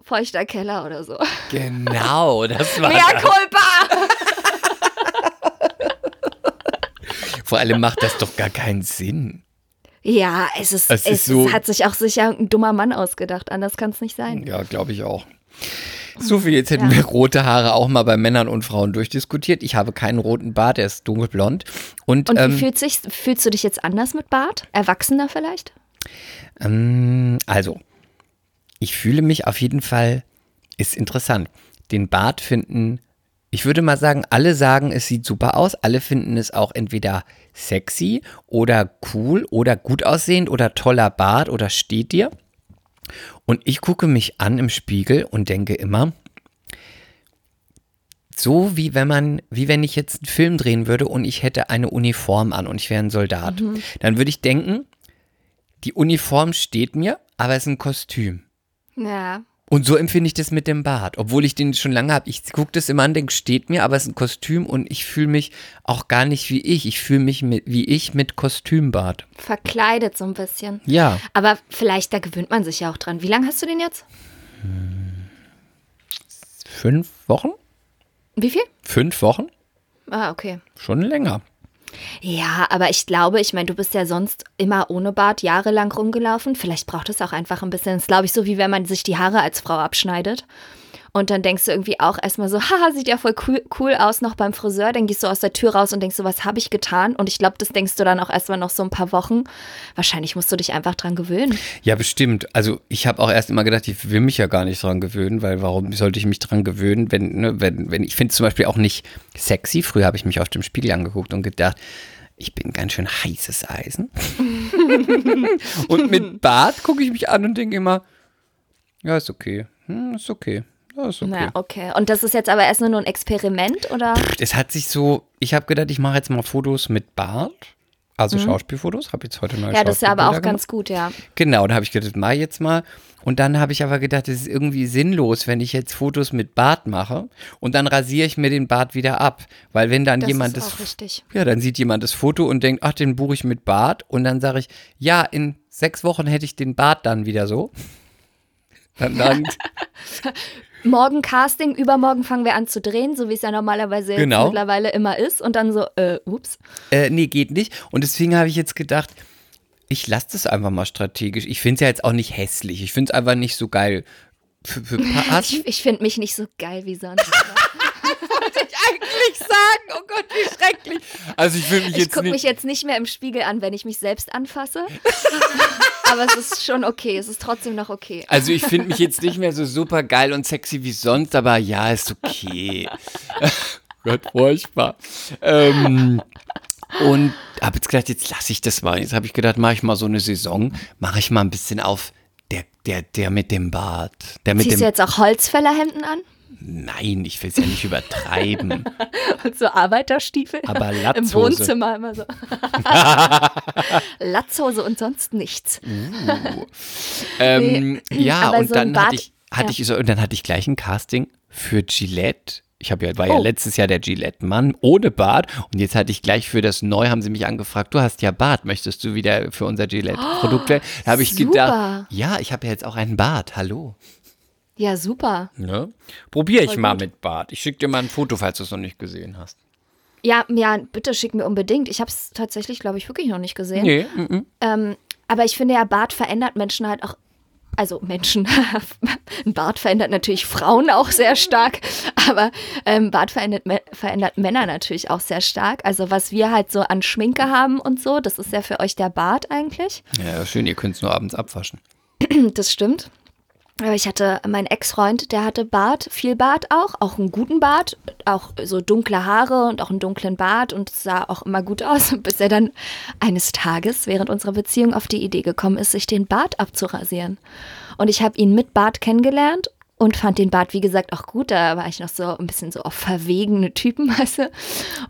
feuchter Keller oder so. Genau, das war Mea das. culpa! Vor allem macht das doch gar keinen Sinn. Ja, es ist, Es es, ist so- hat sich auch sicher ein dummer Mann ausgedacht. Anders kann es nicht sein. Ja, glaube ich auch. So viel, jetzt hätten Ja. wir rote Haare auch mal bei Männern und Frauen durchdiskutiert. Ich habe keinen roten Bart, der ist dunkelblond. Und, Und wie ähm, fühlt sich, fühlst du dich jetzt anders mit Bart? Erwachsener vielleicht? ähm, also, ich fühle mich auf jeden Fall, ist interessant. Den Bart finden, ich würde mal sagen, alle sagen, es sieht super aus. Alle finden es auch entweder sexy oder cool oder gut aussehend oder toller Bart oder steht dir. Und ich gucke mich an im Spiegel und denke immer, so wie wenn man, wie wenn ich jetzt einen Film drehen würde und ich hätte eine Uniform an und ich wäre ein Soldat, dann würde ich denken, die Uniform steht mir, aber es ist ein Kostüm. Ja. Und so empfinde ich das mit dem Bart, obwohl ich den schon lange habe. Ich gucke das immer an, denke, steht mir, aber es ist ein Kostüm und ich fühle mich auch gar nicht wie ich. Ich fühle mich mit, wie ich mit Kostümbart. Verkleidet so ein bisschen. Ja. Aber vielleicht, da gewöhnt man sich ja auch dran. Wie lange hast du den jetzt? Fünf Wochen? Wie viel? Fünf Wochen? Ah, okay. Schon länger. Ja, aber ich glaube, ich meine, du bist ja sonst immer ohne Bart jahrelang rumgelaufen. Vielleicht braucht es auch einfach ein bisschen. Das ist, glaube ich, so, wie wenn man sich die Haare als Frau abschneidet. Und dann denkst du irgendwie auch erstmal so, haha, sieht ja voll cool, cool aus noch beim Friseur. Dann gehst du aus der Tür raus und denkst so, was habe ich getan? Und ich glaube, das denkst du dann auch erstmal noch so ein paar Wochen. Wahrscheinlich musst du dich einfach dran gewöhnen. Ja, bestimmt. Also ich habe auch erst immer gedacht, ich will mich ja gar nicht dran gewöhnen, weil warum sollte ich mich dran gewöhnen, wenn, ne, wenn, wenn ich finde es zum Beispiel auch nicht sexy. Früher habe ich mich auf dem Spiegel angeguckt und gedacht, ich bin ganz schön heißes Eisen. und mit Bart gucke ich mich an und denke immer, ja, ist okay. Hm, ist okay. Ja, ist okay. Na, okay. Und das ist jetzt aber erst nur ein Experiment, oder? Es hat sich so, ich habe gedacht, ich mache jetzt mal Fotos mit Bart. Also Schauspielfotos, habe jetzt heute neue Mhm. Ja, das ist ja aber auch Schauspielbilder ganz gut, ja. Genau, da habe ich gedacht, mach jetzt mal. Und dann habe ich aber gedacht, es ist irgendwie sinnlos, wenn ich jetzt Fotos mit Bart mache und dann rasiere ich mir den Bart wieder ab. Weil wenn dann Das jemand ist das, auch richtig. ja, dann sieht jemand das Foto und denkt, ach, den buche ich mit Bart. Und dann sage ich, ja, in sechs Wochen hätte ich den Bart dann wieder so. Dann, dann Morgen Casting, übermorgen fangen wir an zu drehen, so wie es ja normalerweise Genau. mittlerweile immer ist. Und dann so, äh, ups. äh, nee, geht nicht. Und deswegen habe ich jetzt gedacht, ich lasse das einfach mal strategisch. Ich finde es ja jetzt auch nicht hässlich. Ich finde es einfach nicht so geil. Für, für Ich, ich finde mich nicht so geil wie sonst. eigentlich sagen? Oh Gott, wie schrecklich. Also ich fühle mich Ich jetzt gucke nicht. mich jetzt nicht mehr im Spiegel an, wenn ich mich selbst anfasse. Aber es ist schon okay. Es ist trotzdem noch okay. Also ich finde mich jetzt nicht mehr so super geil und sexy wie sonst, aber ja, ist okay. Gott, furchtbar. Ähm, und habe jetzt gedacht, jetzt lasse ich das mal. Jetzt habe ich gedacht, mache ich mal so eine Saison, mache ich mal ein bisschen auf der, der, der mit dem Bart. Der mit Ziehst dem. du jetzt auch Holzfällerhemden an? Nein, ich will es ja nicht übertreiben. Und so Arbeiterstiefel? Aber Im Latzhose. Wohnzimmer immer so. Latzhose und sonst nichts. Ähm, ja, aber und so dann hatte ich, hatte ja. ich so, und dann hatte ich gleich ein Casting für Gillette. Ich habe ja, war ja Oh. letztes Jahr der Gillette-Mann ohne Bart und jetzt hatte ich gleich für das Neu, haben sie mich angefragt, du hast ja Bart, möchtest du wieder für unser Gillette-Produkt werden? Da habe ich super. gedacht, ja, ich habe ja jetzt auch einen Bart, hallo. Ja, super. Ne? Probiere ich Voll mal gut. mit Bart. Ich schicke dir mal ein Foto, falls du es noch nicht gesehen hast. Ja, ja, bitte schick mir unbedingt. Ich habe es tatsächlich, glaube ich, wirklich noch nicht gesehen. Nee, mm, mm. Ähm, aber ich finde ja, Bart verändert Menschen halt auch. Also Menschen, ein Bart verändert natürlich Frauen auch sehr stark, aber ähm, Bart verändert, verändert Männer natürlich auch sehr stark. Also was wir halt so an Schminke haben und so, das ist ja für euch der Bart eigentlich. ja, schön, ihr könnt es nur abends abwaschen. Das stimmt. Aber ich hatte meinen Ex-Freund, der hatte Bart, viel Bart auch, auch einen guten Bart, auch so dunkle Haare und auch einen dunklen Bart und sah auch immer gut aus, bis er dann eines Tages während unserer Beziehung auf die Idee gekommen ist, sich den Bart abzurasieren. Und ich habe ihn mit Bart kennengelernt und fand den Bart, wie gesagt, auch gut. Da war ich noch so ein bisschen so auf verwegene Typen, weißt du.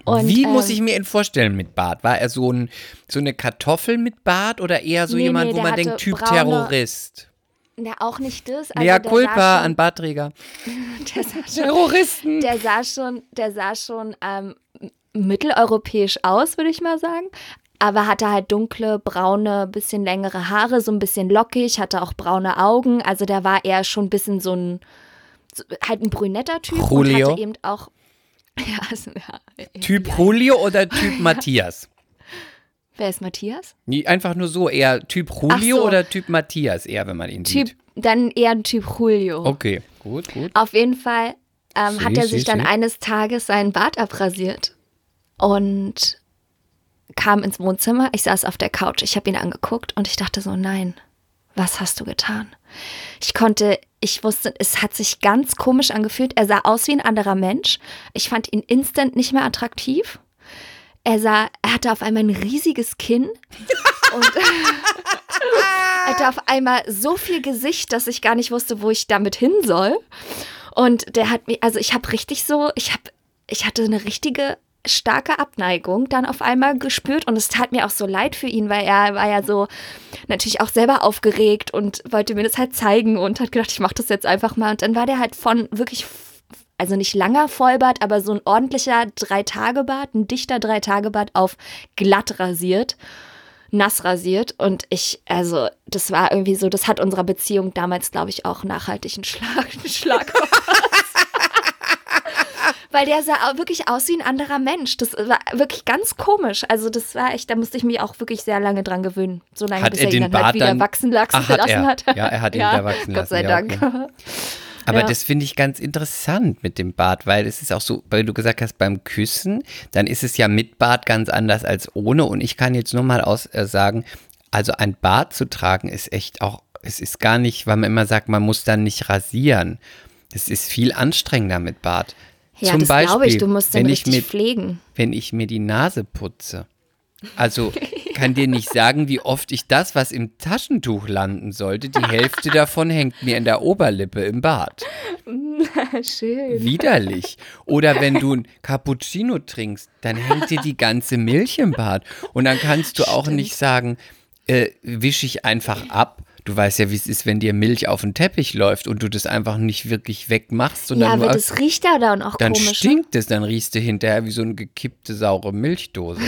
Und, Wie muss ähm, ich mir ihn vorstellen mit Bart? War er so, ein, so eine Kartoffel mit Bart oder eher so Nee, jemand, nee, wo man denkt, Typ braune- Terrorist? Ja, auch nicht das. Also Mea culpa schon- an Bartträger. Der sah schon Terroristen. der sah schon, der sah schon ähm, mitteleuropäisch aus, würde ich mal sagen. Aber hatte halt dunkle, braune, bisschen längere Haare, so ein bisschen lockig, hatte auch braune Augen. Also der war eher schon ein bisschen so ein, halt ein brünetter Typ. Julio? Und hatte eben auch, ja, also, ja, Typ ja. Julio oder Typ Matthias? Wer ist Matthias? Nee, einfach nur so, eher Typ Julio so. oder Typ Matthias, eher, wenn man ihn Typ, sieht. dann eher ein Typ Julio. Okay, gut, gut. Auf jeden Fall ähm, Sie, hat er sie, sich dann sie. eines Tages seinen Bart abrasiert und kam ins Wohnzimmer. Ich saß auf der Couch, ich habe ihn angeguckt und ich dachte so, nein, was hast du getan? Ich konnte, ich wusste, es hat sich ganz komisch angefühlt. Er sah aus wie ein anderer Mensch. Ich fand ihn instant nicht mehr attraktiv. Er sah, er hatte auf einmal ein riesiges Kinn und er hatte auf einmal so viel Gesicht, dass ich gar nicht wusste, wo ich damit hin soll. Und der hat mir, also ich habe richtig so, ich habe, ich hatte eine richtige starke Abneigung dann auf einmal gespürt und es tat mir auch so leid für ihn, weil er war ja so natürlich auch selber aufgeregt und wollte mir das halt zeigen und hat gedacht, ich mache das jetzt einfach mal. Und dann war der halt von wirklich also nicht langer Vollbart, aber so ein ordentlicher Drei-Tage-Bart, ein dichter Drei-Tage-Bart auf glatt rasiert, nass rasiert. Und ich, also, das war irgendwie so, das hat unserer Beziehung damals, glaube ich, auch nachhaltig einen Schlag, einen Schlag Weil der sah auch wirklich aus wie ein anderer Mensch. Das war wirklich ganz komisch. Also, das war echt, da musste ich mich auch wirklich sehr lange dran gewöhnen. So lange, Hat bis er ihn den dann halt Bart wieder dann- wachsen lassen Ach, hat er. hat. Ja, er hat ihn wieder wachsen Gott sei lassen, ja, Dank. Aber Ja. das finde ich ganz interessant mit dem Bart, weil es ist auch so, weil du gesagt hast, beim Küssen, dann ist es ja mit Bart ganz anders als ohne. Und ich kann jetzt nur mal aus, äh, sagen, also ein Bart zu tragen ist echt auch, es ist gar nicht, weil man immer sagt, man muss dann nicht rasieren. Es ist viel anstrengender mit Bart. Ja, Zum das glaube ich. Du musst den wenn ich richtig mit, pflegen. wenn ich mir die Nase putze. Also kann dir nicht sagen, wie oft ich das, was im Taschentuch landen sollte, die Hälfte davon hängt mir in der Oberlippe im Bart. Schön. Widerlich. Oder wenn du ein Cappuccino trinkst, dann hängt dir die ganze Milch im Bart. Und dann kannst du auch nicht sagen, äh, wische ich einfach ab. Du weißt ja, wie es ist, wenn dir Milch auf den Teppich läuft und du das einfach nicht wirklich wegmachst, sondern Ja, nur aber das riecht ja dann auch dann komisch. ne? stinkt es, dann riechst du hinterher wie so eine gekippte saure Milchdose.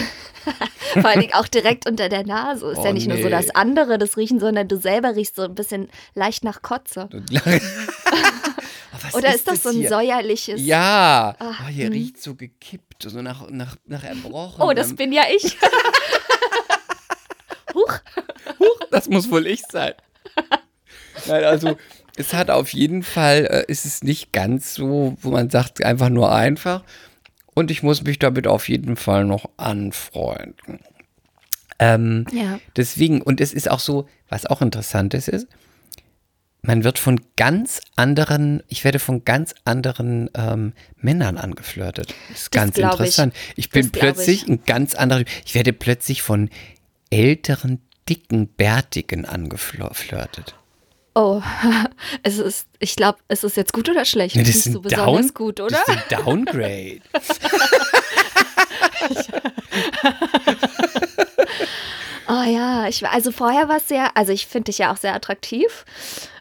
Vor allen Dingen auch direkt unter der Nase. Ist Oh, ja nicht nur so nee. das andere, das Riechen, sondern du selber riechst so ein bisschen leicht nach Kotze. Was Oder ist das so ein säuerliches? Ja, Ach, oh, hier hm. riecht so gekippt, so nach, nach, nach erbrochen. Oh, das bin ja ich. Huch. das muss wohl ich sein. Nein, also es hat auf jeden Fall, äh, ist es nicht ganz so, wo man sagt, einfach nur einfach. Und ich muss mich damit auf jeden Fall noch anfreunden. Ähm, Ja. Deswegen, und es ist auch so, was auch interessant ist, ist, man wird von ganz anderen, ich werde von ganz anderen ähm, Männern angeflirtet. Das ist Das ganz glaub ich. interessant. Ich, bin plötzlich ich. ein ganz anderer, ich werde plötzlich von älteren, dicken, bärtigen angeflirtet. Oh, es ist, ich glaube, es ist jetzt gut oder schlecht? Das Nicht ist so besonders Down, gut, oder? das ist ein Downgrade. Oh ja, ich, also vorher war es sehr, also ich finde dich ja auch sehr attraktiv.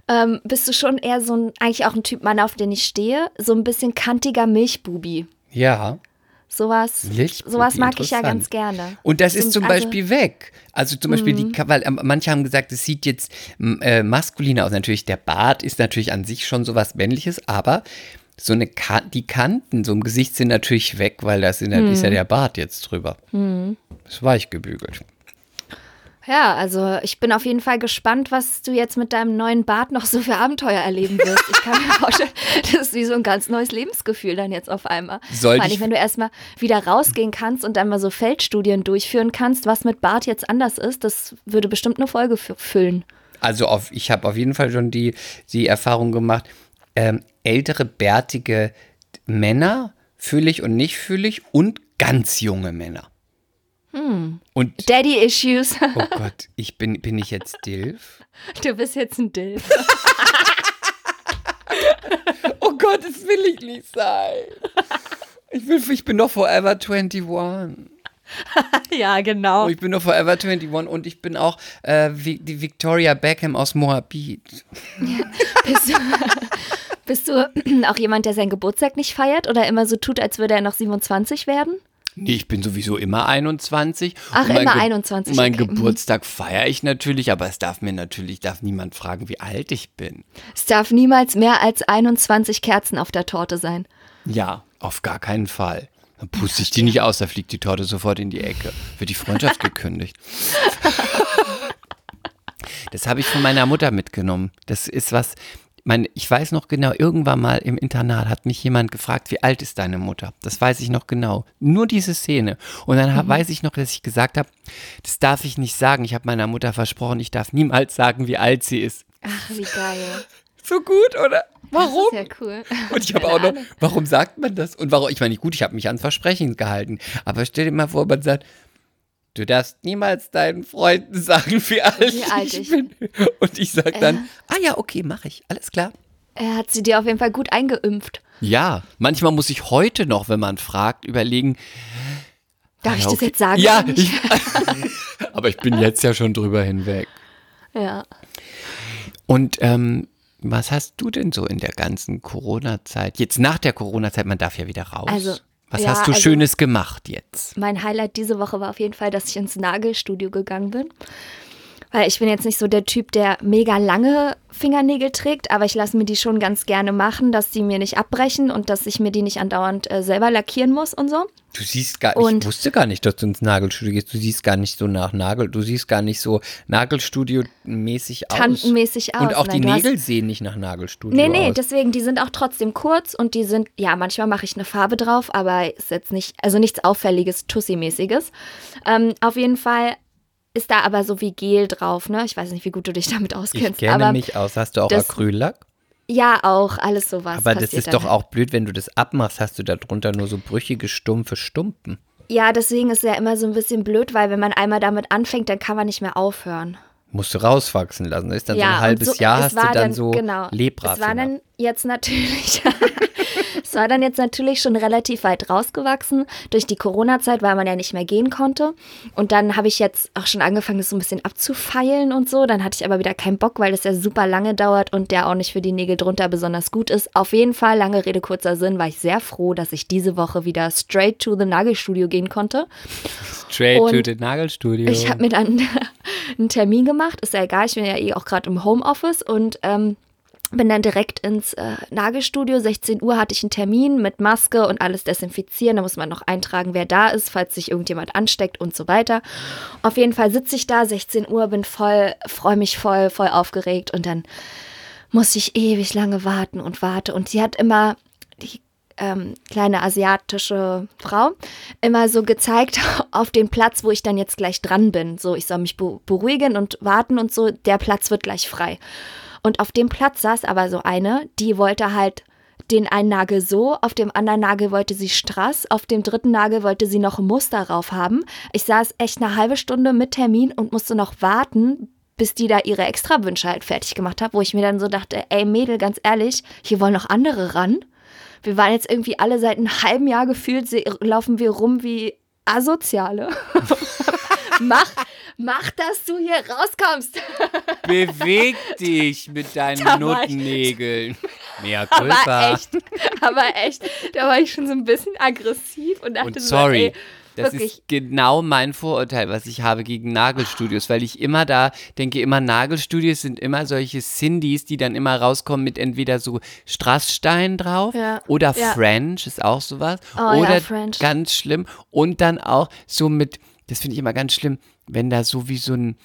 Ähm, bist du schon eher so ein, eigentlich auch ein Typ Mann, auf den ich stehe? So ein bisschen kantiger Milchbubi. ja. Sowas, sowas mag ich ja ganz gerne. Und das So ist zum also- Beispiel weg. Also zum Beispiel die, Ka- weil ähm, manche haben gesagt, es sieht jetzt äh, maskuliner aus. Natürlich, der Bart ist natürlich an sich schon sowas Männliches, aber so eine Ka die Kanten so im Gesicht sind natürlich weg, weil das sind, ist ja der Bart jetzt drüber. Ist weich gebügelt. Ja, also ich bin auf jeden Fall gespannt, was du jetzt mit deinem neuen Bart noch so für Abenteuer erleben wirst. Ich kann mir vorstellen, das ist wie so ein ganz neues Lebensgefühl dann jetzt auf einmal. Soll Vor allem, ich- wenn du erstmal wieder rausgehen kannst und dann mal so Feldstudien durchführen kannst, was mit Bart jetzt anders ist, das würde bestimmt eine Folge fü- füllen. Also auf, ich habe auf jeden Fall schon die, die Erfahrung gemacht, ähm, ältere, bärtige Männer fühle ich und nicht fühle ich und ganz junge Männer. Und Daddy Issues. oh Gott, ich bin, bin ich jetzt Dilf? Du bist jetzt ein Dill. Oh Gott, das will ich nicht sein. Ich, will, ich bin doch Forever 21. ja, genau. Oh, ich bin doch Forever 21 und ich bin auch äh, die Victoria Beckham aus Moabit. Bist du, bist du auch jemand, der seinen Geburtstag nicht feiert oder immer so tut, als würde er noch 27 werden? Nee, ich bin sowieso immer 21. Ach, immer Ge- 21, Mein okay. Mhm. Geburtstag feiere ich natürlich, aber es darf mir natürlich, darf niemand fragen, wie alt ich bin. Es darf niemals mehr als 21 Kerzen auf der Torte sein. Ja, auf gar keinen Fall. Dann puste ich die nicht aus, da fliegt die Torte sofort in die Ecke. Wird die Freundschaft gekündigt. Das habe ich von meiner Mutter mitgenommen. Das ist was, mein, ich weiß noch genau, irgendwann mal im Internat hat mich jemand gefragt, wie alt ist deine Mutter? Das weiß ich noch genau. Nur diese Szene. Und dann hab, weiß ich noch, dass ich gesagt habe, das darf ich nicht sagen. Ich habe meiner Mutter versprochen, ich darf niemals sagen, wie alt sie ist. Ach, wie geil. So gut, oder? Warum? Das ist ja cool. Und ich habe auch noch, warum sagt man das? Und warum, ich meine, gut, ich habe mich ans Versprechen gehalten. Aber stell dir mal vor, man sagt, du darfst niemals deinen Freunden sagen, wie alt, Wie alt ich ich- bin. Und ich sage dann, ah ja, okay, mache ich, alles klar. Er hat sie dir auf jeden Fall gut eingeimpft. Ja, manchmal muss ich heute noch, wenn man fragt, überlegen, Darf ich das okay. jetzt sagen? Ja, ich, aber ich bin jetzt ja schon drüber hinweg. ja. Und ähm, was hast du denn so in der ganzen Corona-Zeit, jetzt nach der Corona-Zeit, man darf ja wieder raus. Also, was ja, hast du also- Schönes gemacht jetzt? Mein Highlight diese Woche war auf jeden Fall, dass ich ins Nagelstudio gegangen bin. Weil ich bin jetzt nicht so der Typ, der mega lange Fingernägel trägt, aber ich lasse mir die schon ganz gerne machen, dass die mir nicht abbrechen und dass ich mir die nicht andauernd äh, selber lackieren muss und so. Du siehst gar, Und- ich wusste gar nicht, dass du ins Nagelstudio gehst. Du siehst gar nicht so nach Nagel, du siehst gar nicht so Nagelstudio-mäßig aus. Tantenmäßig aus. Und auch die Nein, hast- Nägel sehen nicht nach Nagelstudio Nee, nee, aus. deswegen, die sind auch trotzdem kurz und die sind, ja, manchmal mache ich eine Farbe drauf, aber ist jetzt nicht, also nichts Auffälliges, Tussi-mäßiges. Ähm, auf jeden Fall ist da aber so wie Gel drauf, ne? Ich weiß nicht, wie gut du dich damit ich auskennst. kenne aber mich aus. Hast du auch das- Acryllack? ja, auch, alles sowas. Aber das ist doch dann. auch blöd, wenn du das abmachst, hast du darunter nur so brüchige, stumpfe Stumpen. Ja, deswegen ist ja immer so ein bisschen blöd, weil wenn man einmal damit anfängt, dann kann man nicht mehr aufhören. Musst du rauswachsen lassen. Das ist dann so ja, ein und halbes so, Jahr, es hast du war dann, so genau, lepra Es war dann jetzt natürlich, es war dann jetzt natürlich schon relativ weit rausgewachsen durch die Corona-Zeit, weil man ja nicht mehr gehen konnte. Und dann habe ich jetzt auch schon angefangen, das so ein bisschen abzufeilen und so. Dann hatte ich aber wieder keinen Bock, weil das ja super lange dauert und der auch nicht für die Nägel drunter besonders gut ist. Auf jeden Fall, lange Rede, kurzer Sinn, war ich sehr froh, dass ich diese Woche wieder straight to the Nagelstudio gehen konnte. Straight to und the Nagelstudio. Ich habe mir dann einen Termin gemacht, ist ja egal, ich bin ja eh auch gerade im Homeoffice und ähm, bin dann direkt ins äh, Nagelstudio. 16 Uhr hatte ich einen Termin mit Maske und alles desinfizieren. Da muss man noch eintragen, wer da ist, falls sich irgendjemand ansteckt und so weiter. Auf jeden Fall sitze ich da, 16 Uhr, bin voll, freue mich voll, voll aufgeregt und dann muss ich ewig lange warten und warte. Und sie hat immer, die ähm, kleine asiatische Frau, immer so gezeigt auf den Platz, wo ich dann jetzt gleich dran bin. So, ich soll mich be beruhigen und warten und so, der Platz wird gleich frei. Und auf dem Platz saß aber so eine, die wollte halt den einen Nagel so, auf dem anderen Nagel wollte sie Strass, auf dem dritten Nagel wollte sie noch ein Muster drauf haben. Ich saß echt eine halbe Stunde mit Termin und musste noch warten, bis die da ihre Extrawünsche halt fertig gemacht hat, wo ich mir dann so dachte, ey Mädel, ganz ehrlich, hier wollen noch andere ran. Wir waren jetzt irgendwie alle seit einem halben Jahr gefühlt, laufen wir rum wie Asoziale. mach, mach, dass du hier rauskommst. Beweg dich mit deinen Da Nuttennägeln. Mehr Aber Culpa. echt, aber echt, da war ich schon so ein bisschen aggressiv und dachte Und so, sorry, ey, das wirklich. ist genau mein Vorurteil, was ich habe gegen Nagelstudios, weil ich immer da denke, immer Nagelstudios sind immer solche Cindys, die dann immer rauskommen mit entweder so Strassstein drauf Ja, oder ja. French ist auch sowas Oh ja, oder French. ganz schlimm und dann auch so mit, das finde ich immer ganz schlimm, wenn da so wie so ein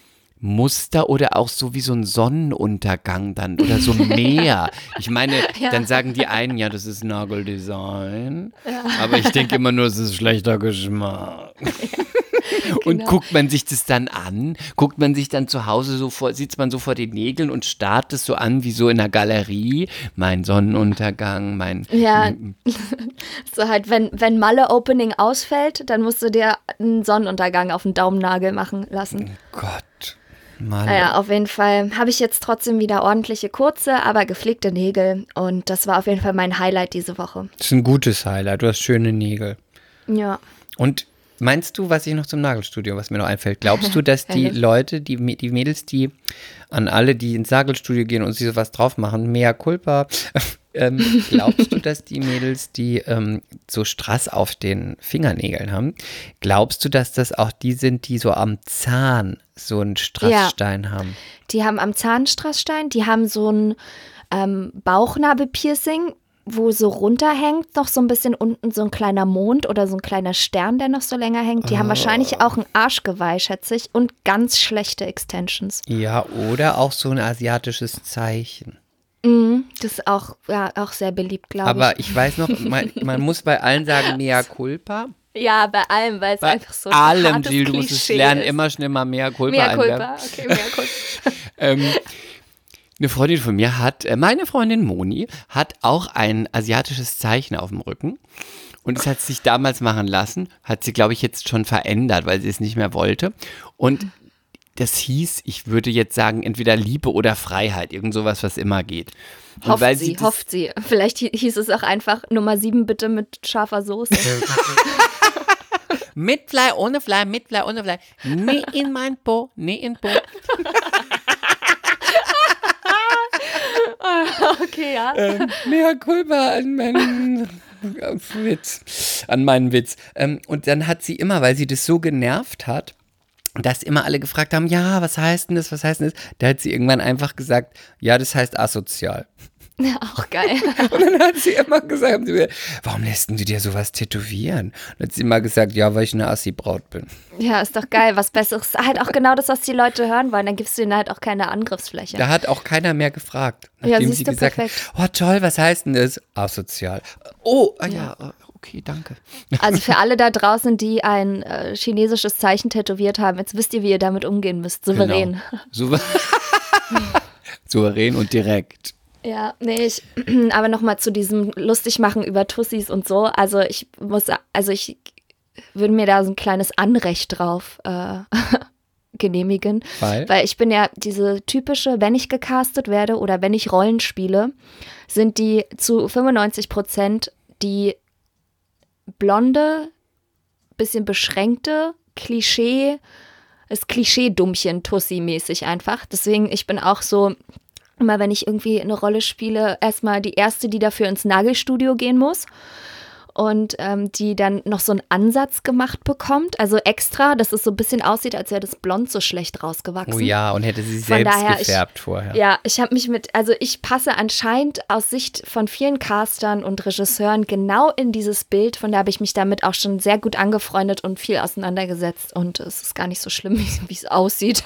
Muster oder auch so wie so ein Sonnenuntergang dann oder so Meer. Ich meine, Ja. dann sagen die einen, ja, das ist Nageldesign. Aber ich denke immer nur, es ist schlechter Geschmack. Und Genau. guckt man sich das dann an, guckt man sich dann zu Hause so vor, sitzt man so vor den Nägeln und starrt es so an wie so in einer Galerie. Mein Sonnenuntergang, mein. Ja, so halt, wenn, wenn Malle Opening ausfällt, dann musst du dir einen Sonnenuntergang auf den Daumennagel machen lassen. Gott. Mann. Naja, auf jeden Fall habe ich jetzt trotzdem wieder ordentliche kurze, aber gepflegte Nägel und das war auf jeden Fall mein Highlight diese Woche. Das ist ein gutes Highlight. Du hast schöne Nägel. Ja. Und meinst du, was ich noch zum Nagelstudio, was mir noch einfällt, glaubst du, dass die? Leute, die, die Mädels, die an alle, die ins Nagelstudio gehen und sich sowas drauf machen, mehr Culpa, ähm, glaubst du, dass die Mädels, die ähm, so Strass auf den Fingernägeln haben, glaubst du, dass das auch die sind, die so am Zahn so einen Strassstein haben? Die haben am Zahnstrassstein, die haben so ein ähm, Bauchnabelpiercing, wo so runterhängt, noch so ein bisschen unten so ein kleiner Mond oder so ein kleiner Stern, der noch so länger hängt. Die haben wahrscheinlich auch ein Arschgeweih, schätze ich, und ganz schlechte Extensions. Ja, oder auch so ein asiatisches Zeichen. Mhm, das ist auch, ja, auch sehr beliebt, glaube ich. Aber ich weiß noch, man, man muss bei allen sagen, mea culpa. Ja, bei allem, weil es Bei einfach so ein allem, Jill, du musst es lernen, ist. immer schnell mal mea culpa Mehr. Culpa, okay, mehr Culpa. Ähm, eine Freundin von mir hat, äh, meine Freundin Moni, hat auch ein asiatisches Zeichen auf dem Rücken. Und es hat sich damals machen lassen, hat sie, glaube ich, jetzt schon verändert, weil sie es nicht mehr wollte. Und das hieß, ich würde jetzt sagen, entweder Liebe oder Freiheit, irgend sowas, was immer geht. Und Hofft weil sie, das- hofft sie. Vielleicht hi- hieß es auch einfach Nummer sieben bitte mit scharfer Soße. Mit Fly, ohne Fly, mit Fly, ohne Fly. Nee in mein Po, nee in Po. okay, ja. ähm, mea culpa an meinen Witz. An meinen Witz. Ähm, und dann hat sie immer, weil sie das so genervt hat, dass immer alle gefragt haben, ja, was heißt denn das, was heißt denn das? Da hat sie irgendwann einfach gesagt, ja, das heißt asozial. Ja, auch geil. Und dann hat sie immer gesagt, warum lässt du dir sowas tätowieren? Und dann hat sie immer gesagt, ja, weil ich eine Assi-Braut bin. Ja, ist doch geil. Was Besseres. Halt auch genau das, was die Leute hören wollen. Dann gibst du ihnen halt auch keine Angriffsfläche. Da hat auch keiner mehr gefragt. Ja, Nachdem siehst sie du, gesagt perfekt. hat, oh toll, was heißt denn das? Asozial. Oh, ah, ja, okay, danke. Also für alle da draußen, die ein äh, chinesisches Zeichen tätowiert haben, jetzt wisst ihr, wie ihr damit umgehen müsst. Souverän. Genau. Souver Souverän und direkt. Ja, nee, ich, aber nochmal zu diesem Lustigmachen über Tussis und so. Also ich muss, also ich würde mir da so ein kleines Anrecht drauf äh, genehmigen. Weil? Weil ich bin ja diese typische, wenn ich gecastet werde oder wenn ich Rollen spiele, sind die zu 95 Prozent die blonde, bisschen beschränkte, Klischee, das Klischee-Dummchen, Tussi-mäßig einfach. Deswegen, ich bin auch so, immer wenn ich irgendwie eine Rolle spiele, erstmal die erste, die dafür ins Nagelstudio gehen muss und ähm, die dann noch so einen Ansatz gemacht bekommt, also extra, dass es so ein bisschen aussieht, als wäre das Blond so schlecht rausgewachsen. Oh ja, und hätte sie selbst daher, gefärbt ich, vorher. Ja, ich habe mich mit, also ich passe anscheinend aus Sicht von vielen Castern und Regisseuren genau in dieses Bild, von da habe ich mich damit auch schon sehr gut angefreundet und viel auseinandergesetzt und es ist gar nicht so schlimm, wie es aussieht.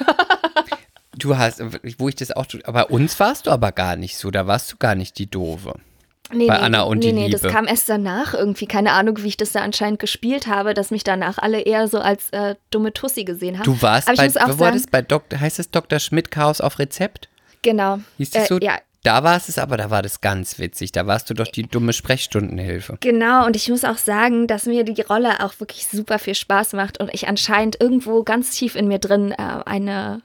Du hast, wo ich das auch, bei uns warst du aber gar nicht so, da warst du gar nicht die Doofe. Nee, Bei nee, Anna und nee, die nee, Liebe. das kam erst danach irgendwie. Keine Ahnung, wie ich das da anscheinend gespielt habe, dass mich danach alle eher so als äh, dumme Tussi gesehen haben. Du warst Aber ich bei, muss auch war sagen, bei Dr., heißt es Dr. Schmidt Chaos auf Rezept? genau. Hieß das Äh, so? ja, Da warst es aber, da war das ganz witzig. Da warst du doch die dumme Sprechstundenhilfe. Genau, und ich muss auch sagen, dass mir die Rolle auch wirklich super viel Spaß macht und ich anscheinend irgendwo ganz tief in mir drin äh, eine,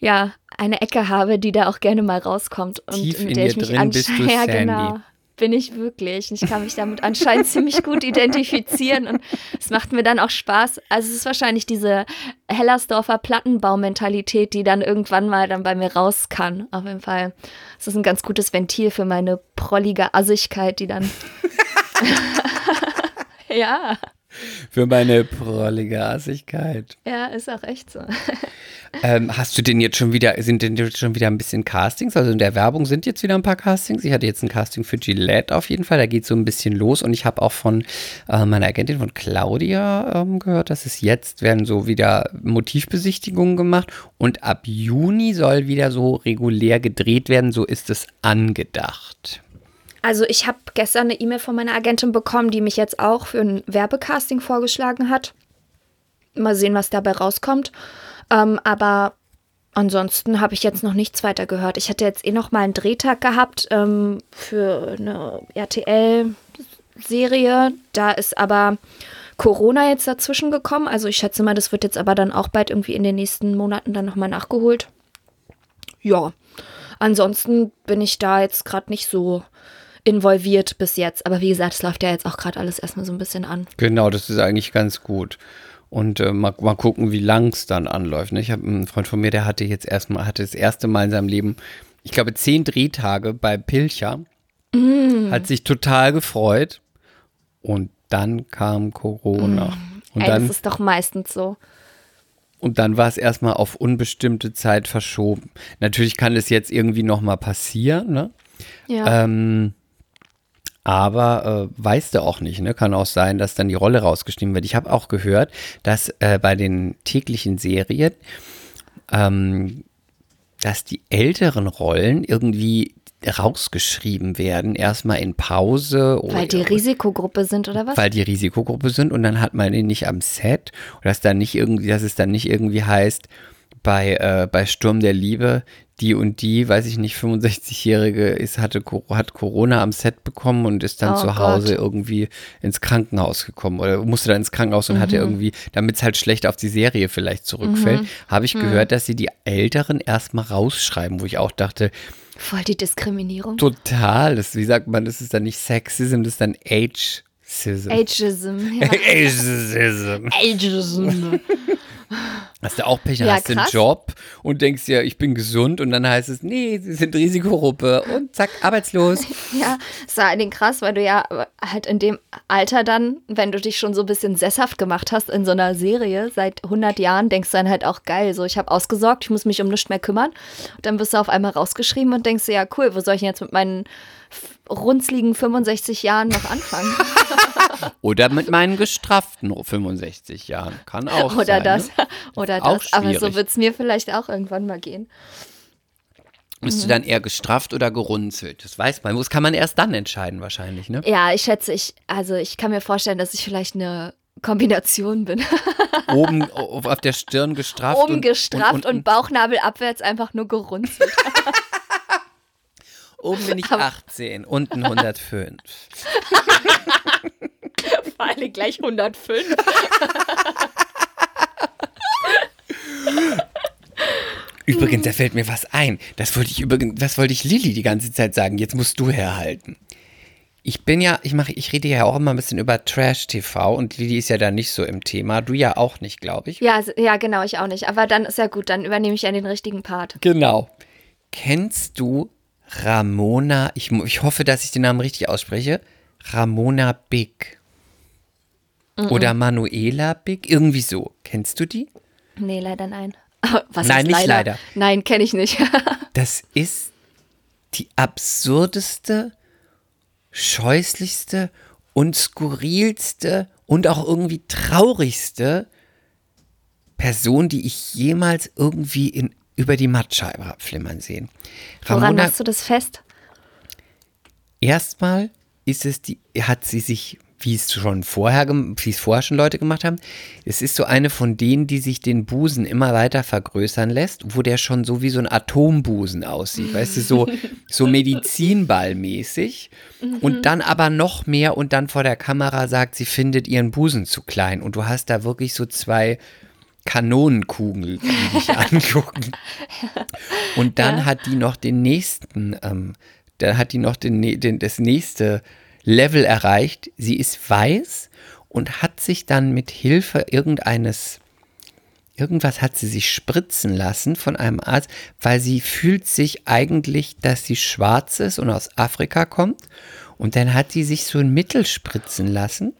ja, eine Ecke habe, die da auch gerne mal rauskommt. Und Tief mit der ich mich drin bist du ansche- ja, genau. Bin ich wirklich. Und Ich kann mich damit anscheinend ziemlich gut identifizieren und es macht mir dann auch Spaß. Also es ist wahrscheinlich diese Hellersdorfer Plattenbaumentalität, die dann irgendwann mal dann bei mir raus kann. Auf jeden Fall. Es ist ein ganz gutes Ventil für meine prollige Assigkeit, die dann ja, Für meine prollige Assigkeit. ja, ist auch echt so. Ähm, hast du denn jetzt schon wieder, sind denn jetzt schon wieder ein bisschen Castings? Also in der Werbung sind jetzt wieder ein paar Castings. Ich hatte jetzt ein Casting für Gillette auf jeden Fall, da geht so ein bisschen los. Und ich habe auch von äh, meiner Agentin von Claudia ähm, gehört, dass es jetzt werden so wieder Motivbesichtigungen gemacht. Und ab Juni soll wieder so regulär gedreht werden. So ist es angedacht. Also ich habe gestern eine E-Mail von meiner Agentin bekommen, die mich jetzt auch für ein Werbecasting vorgeschlagen hat. Mal sehen, was dabei rauskommt. Ähm, aber ansonsten habe ich jetzt noch nichts weiter gehört. Ich hatte jetzt eh noch mal einen Drehtag gehabt ähm, für eine RTL-Serie. Da ist aber Corona jetzt dazwischen gekommen. Also ich schätze mal, das wird jetzt aber dann auch bald irgendwie in den nächsten Monaten dann nochmal nachgeholt. Ja, ansonsten bin ich da jetzt gerade nicht so involviert bis jetzt. Aber wie gesagt, es läuft ja jetzt auch gerade alles erstmal so ein bisschen an. Genau, das ist eigentlich ganz gut. Und äh, mal, mal gucken, wie lang es dann anläuft. Ne? Ich habe einen Freund von mir, der hatte jetzt erstmal, hatte das erste Mal in seinem Leben, ich glaube, zehn Drehtage bei Pilcher. Hat sich total gefreut. Und dann kam Corona. Und Ey, dann, das ist doch meistens so. und dann war es erstmal auf unbestimmte Zeit verschoben. Natürlich kann es jetzt irgendwie nochmal passieren, ne? Ja. Ähm, aber äh, weißt du auch nicht, ne? Kann auch sein, dass dann die Rolle rausgeschrieben wird. Ich habe auch gehört, dass äh, bei den täglichen Serien, ähm, dass die älteren Rollen irgendwie rausgeschrieben werden, erstmal in Pause. Weil die Risikogruppe sind, oder was? weil die Risikogruppe sind und dann hat man ihn nicht am Set und dass dann nicht irgendwie, dass es dann nicht irgendwie heißt, bei, äh, bei Sturm der Liebe, die und die, weiß ich nicht, 65-Jährige ist, hatte, hat Corona am Set bekommen und ist dann Oh zu Hause Gott. irgendwie ins Krankenhaus gekommen oder musste dann ins Krankenhaus und Mhm. hatte irgendwie, damit es halt schlecht auf die Serie vielleicht zurückfällt, habe Mhm. ich gehört, dass sie die Älteren erstmal rausschreiben, wo ich auch dachte, Voll die Diskriminierung. total, das, wie sagt man, das ist dann nicht Sexism, das ist dann Age Sism. Ageism. Ja. Ageism. Ageism. Hast du auch Pech, Ja, hast du einen krass. Job und denkst ja, ich bin gesund und dann heißt es, nee, sie sind Risikogruppe und zack, arbeitslos. Ja, ist vor allen Dingen krass, weil du ja halt in dem Alter dann, wenn du dich schon so ein bisschen sesshaft gemacht hast in so einer Serie seit 100 Jahren, denkst du dann halt auch geil, so ich habe ausgesorgt, ich muss mich um nichts mehr kümmern. Und dann wirst du auf einmal rausgeschrieben und denkst dir, ja cool, wo soll ich denn jetzt mit meinen runzligen 65 Jahren noch anfangen? Oder mit meinen gestrafften 65 Jahren. Kann auch Oder sein. das, Ne? oder Auch das. Aber so wird es mir vielleicht auch irgendwann mal gehen. Bist Mhm. du dann eher gestrafft oder gerunzelt? Das weiß man. Das kann man erst dann entscheiden wahrscheinlich, ne? Ja, ich schätze, ich, also ich kann mir vorstellen, dass ich vielleicht eine Kombination bin. Oben auf der Stirn gestrafft. Oben und, gestrafft und, unten- Bauchnabel abwärts einfach nur gerunzelt. Oben bin ich 18, unten 105. Vor allem gleich 105. Übrigens, da fällt mir was ein. Das wollte ich übrigens, das wollte ich Lilly die ganze Zeit sagen. Jetzt musst du herhalten. Ich bin ja, ich mache, ich rede ja auch immer ein bisschen über Trash-TV und Lilly ist ja da nicht so im Thema. Du ja auch nicht, glaube ich. Ja, ja, genau, ich auch nicht. Aber dann ist ja gut, dann übernehme ich ja den richtigen Part. Genau. Kennst du Ramona, ich, ich hoffe, dass ich den Namen richtig ausspreche, Ramona Big. Oder Manuela Big, irgendwie so. Kennst du die? Nee, leider nein. Was Nein, nicht leider. Nein, kenne ich nicht. Das ist die absurdeste, scheußlichste und skurrilste und auch irgendwie traurigste Person, die ich jemals irgendwie in, über die Mattscheibe habe flimmern sehen. Woran machst du das fest? Erstmal ist es die, hat sie sich, wie es schon vorher, wie es vorher schon Leute gemacht haben, es ist so eine von denen, die sich den Busen immer weiter vergrößern lässt, wo der schon so wie so ein Atombusen aussieht, weißt du, so, so Medizinballmäßig und dann aber noch mehr und dann vor der Kamera sagt, sie findet ihren Busen zu klein und du hast da wirklich so zwei Kanonenkugeln, die dich angucken. Und dann hat die noch den nächsten, ähm, dann hat die noch den, den, das nächste Level erreicht. Sie ist weiß und hat sich dann mit Hilfe irgendeines, irgendwas hat sie sich spritzen lassen von einem Arzt, weil sie fühlt sich eigentlich, dass sie schwarz ist und aus Afrika kommt. Und dann hat sie sich so ein Mittel spritzen lassen,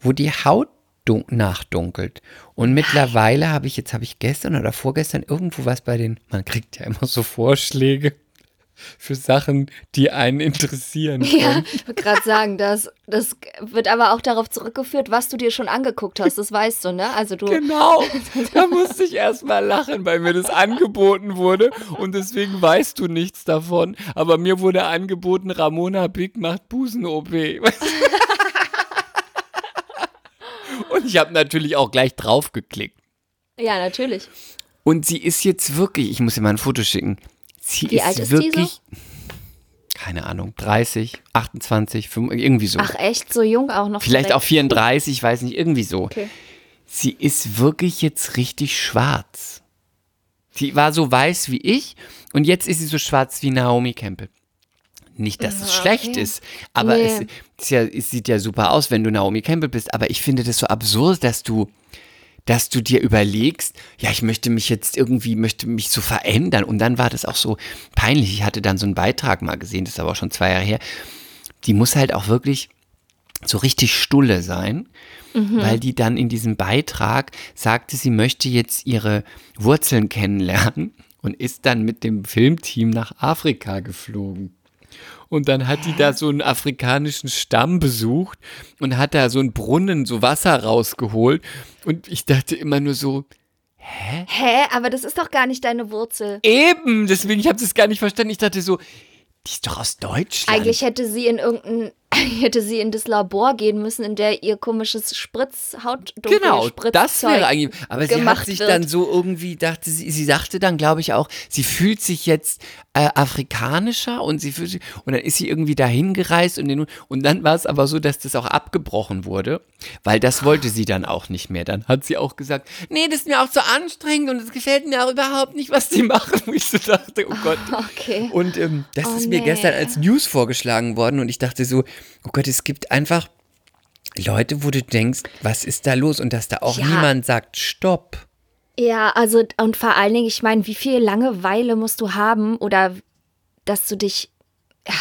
wo die Haut nachdunkelt. Und mittlerweile habe ich, jetzt habe ich gestern oder vorgestern irgendwo was bei den, man kriegt ja immer so Vorschläge für Sachen, die einen interessieren. Ja, ich wollte gerade sagen, das, das wird aber auch darauf zurückgeführt, was du dir schon angeguckt hast. Das weißt du, ne? Also du. Genau, da musste ich erst mal lachen, weil mir das angeboten wurde und deswegen weißt du nichts davon. Aber mir wurde angeboten, Ramona Big macht Busen-OP. Und ich habe natürlich auch gleich draufgeklickt. Ja, natürlich. Und sie ist jetzt wirklich, ich muss dir mal ein Foto schicken. Sie Wie ist alt ist die so? wirklich, keine Ahnung, 30, 28, 5, irgendwie so. Ach, echt? So jung auch noch? Vielleicht direkt? auch 34, ich weiß nicht, irgendwie so. Okay. Sie ist wirklich jetzt richtig schwarz. Sie war so weiß wie ich und jetzt ist sie so schwarz wie Naomi Campbell. Nicht, dass es Ah, schlecht okay. ist, aber Nee. es, ist ja, es sieht ja super aus, wenn du Naomi Campbell bist. Aber ich finde das so absurd, dass du, dass du dir überlegst, ja, ich möchte mich jetzt irgendwie, möchte mich so verändern. Und dann war das auch so peinlich. Ich hatte dann so einen Beitrag mal gesehen, das ist aber auch schon zwei Jahre her. Die muss halt auch wirklich so richtig stulle sein, weil die dann in diesem Beitrag sagte, sie möchte jetzt ihre Wurzeln kennenlernen und ist dann mit dem Filmteam nach Afrika geflogen. Und dann hat die da so einen afrikanischen Stamm besucht und hat da so einen Brunnen, so Wasser rausgeholt. Und ich dachte immer nur so, Hä? Aber das ist doch gar nicht deine Wurzel. eben, deswegen, ich habe das gar nicht verstanden. Ich dachte so, die ist doch aus Deutschland. Eigentlich hätte sie in irgendein, hätte sie in das Labor gehen müssen, in der ihr komisches Spritz, Hautdunkel, Genau, das wäre eigentlich. Aber sie hat sich wird. dann so irgendwie, dachte sie, sie sagte dann, glaube ich, auch, sie fühlt sich jetzt äh, afrikanischer und sie fühlt sich, und dann ist sie irgendwie dahin gereist und, den, und dann war es aber so, dass das auch abgebrochen wurde, weil das wollte sie dann auch nicht mehr. Dann hat sie auch gesagt, nee, das ist mir auch zu anstrengend und es gefällt mir auch überhaupt nicht, was die machen. Wo ich so dachte, oh Gott. Okay. Und ähm, das Oh, ist mir nee. gestern als News vorgeschlagen worden und ich dachte so, oh Gott, es gibt einfach Leute, wo du denkst, was ist da los? Und dass da auch Ja. niemand sagt, stopp. Ja, also und vor allen Dingen, ich meine, wie viel Langeweile musst du haben oder dass du dich,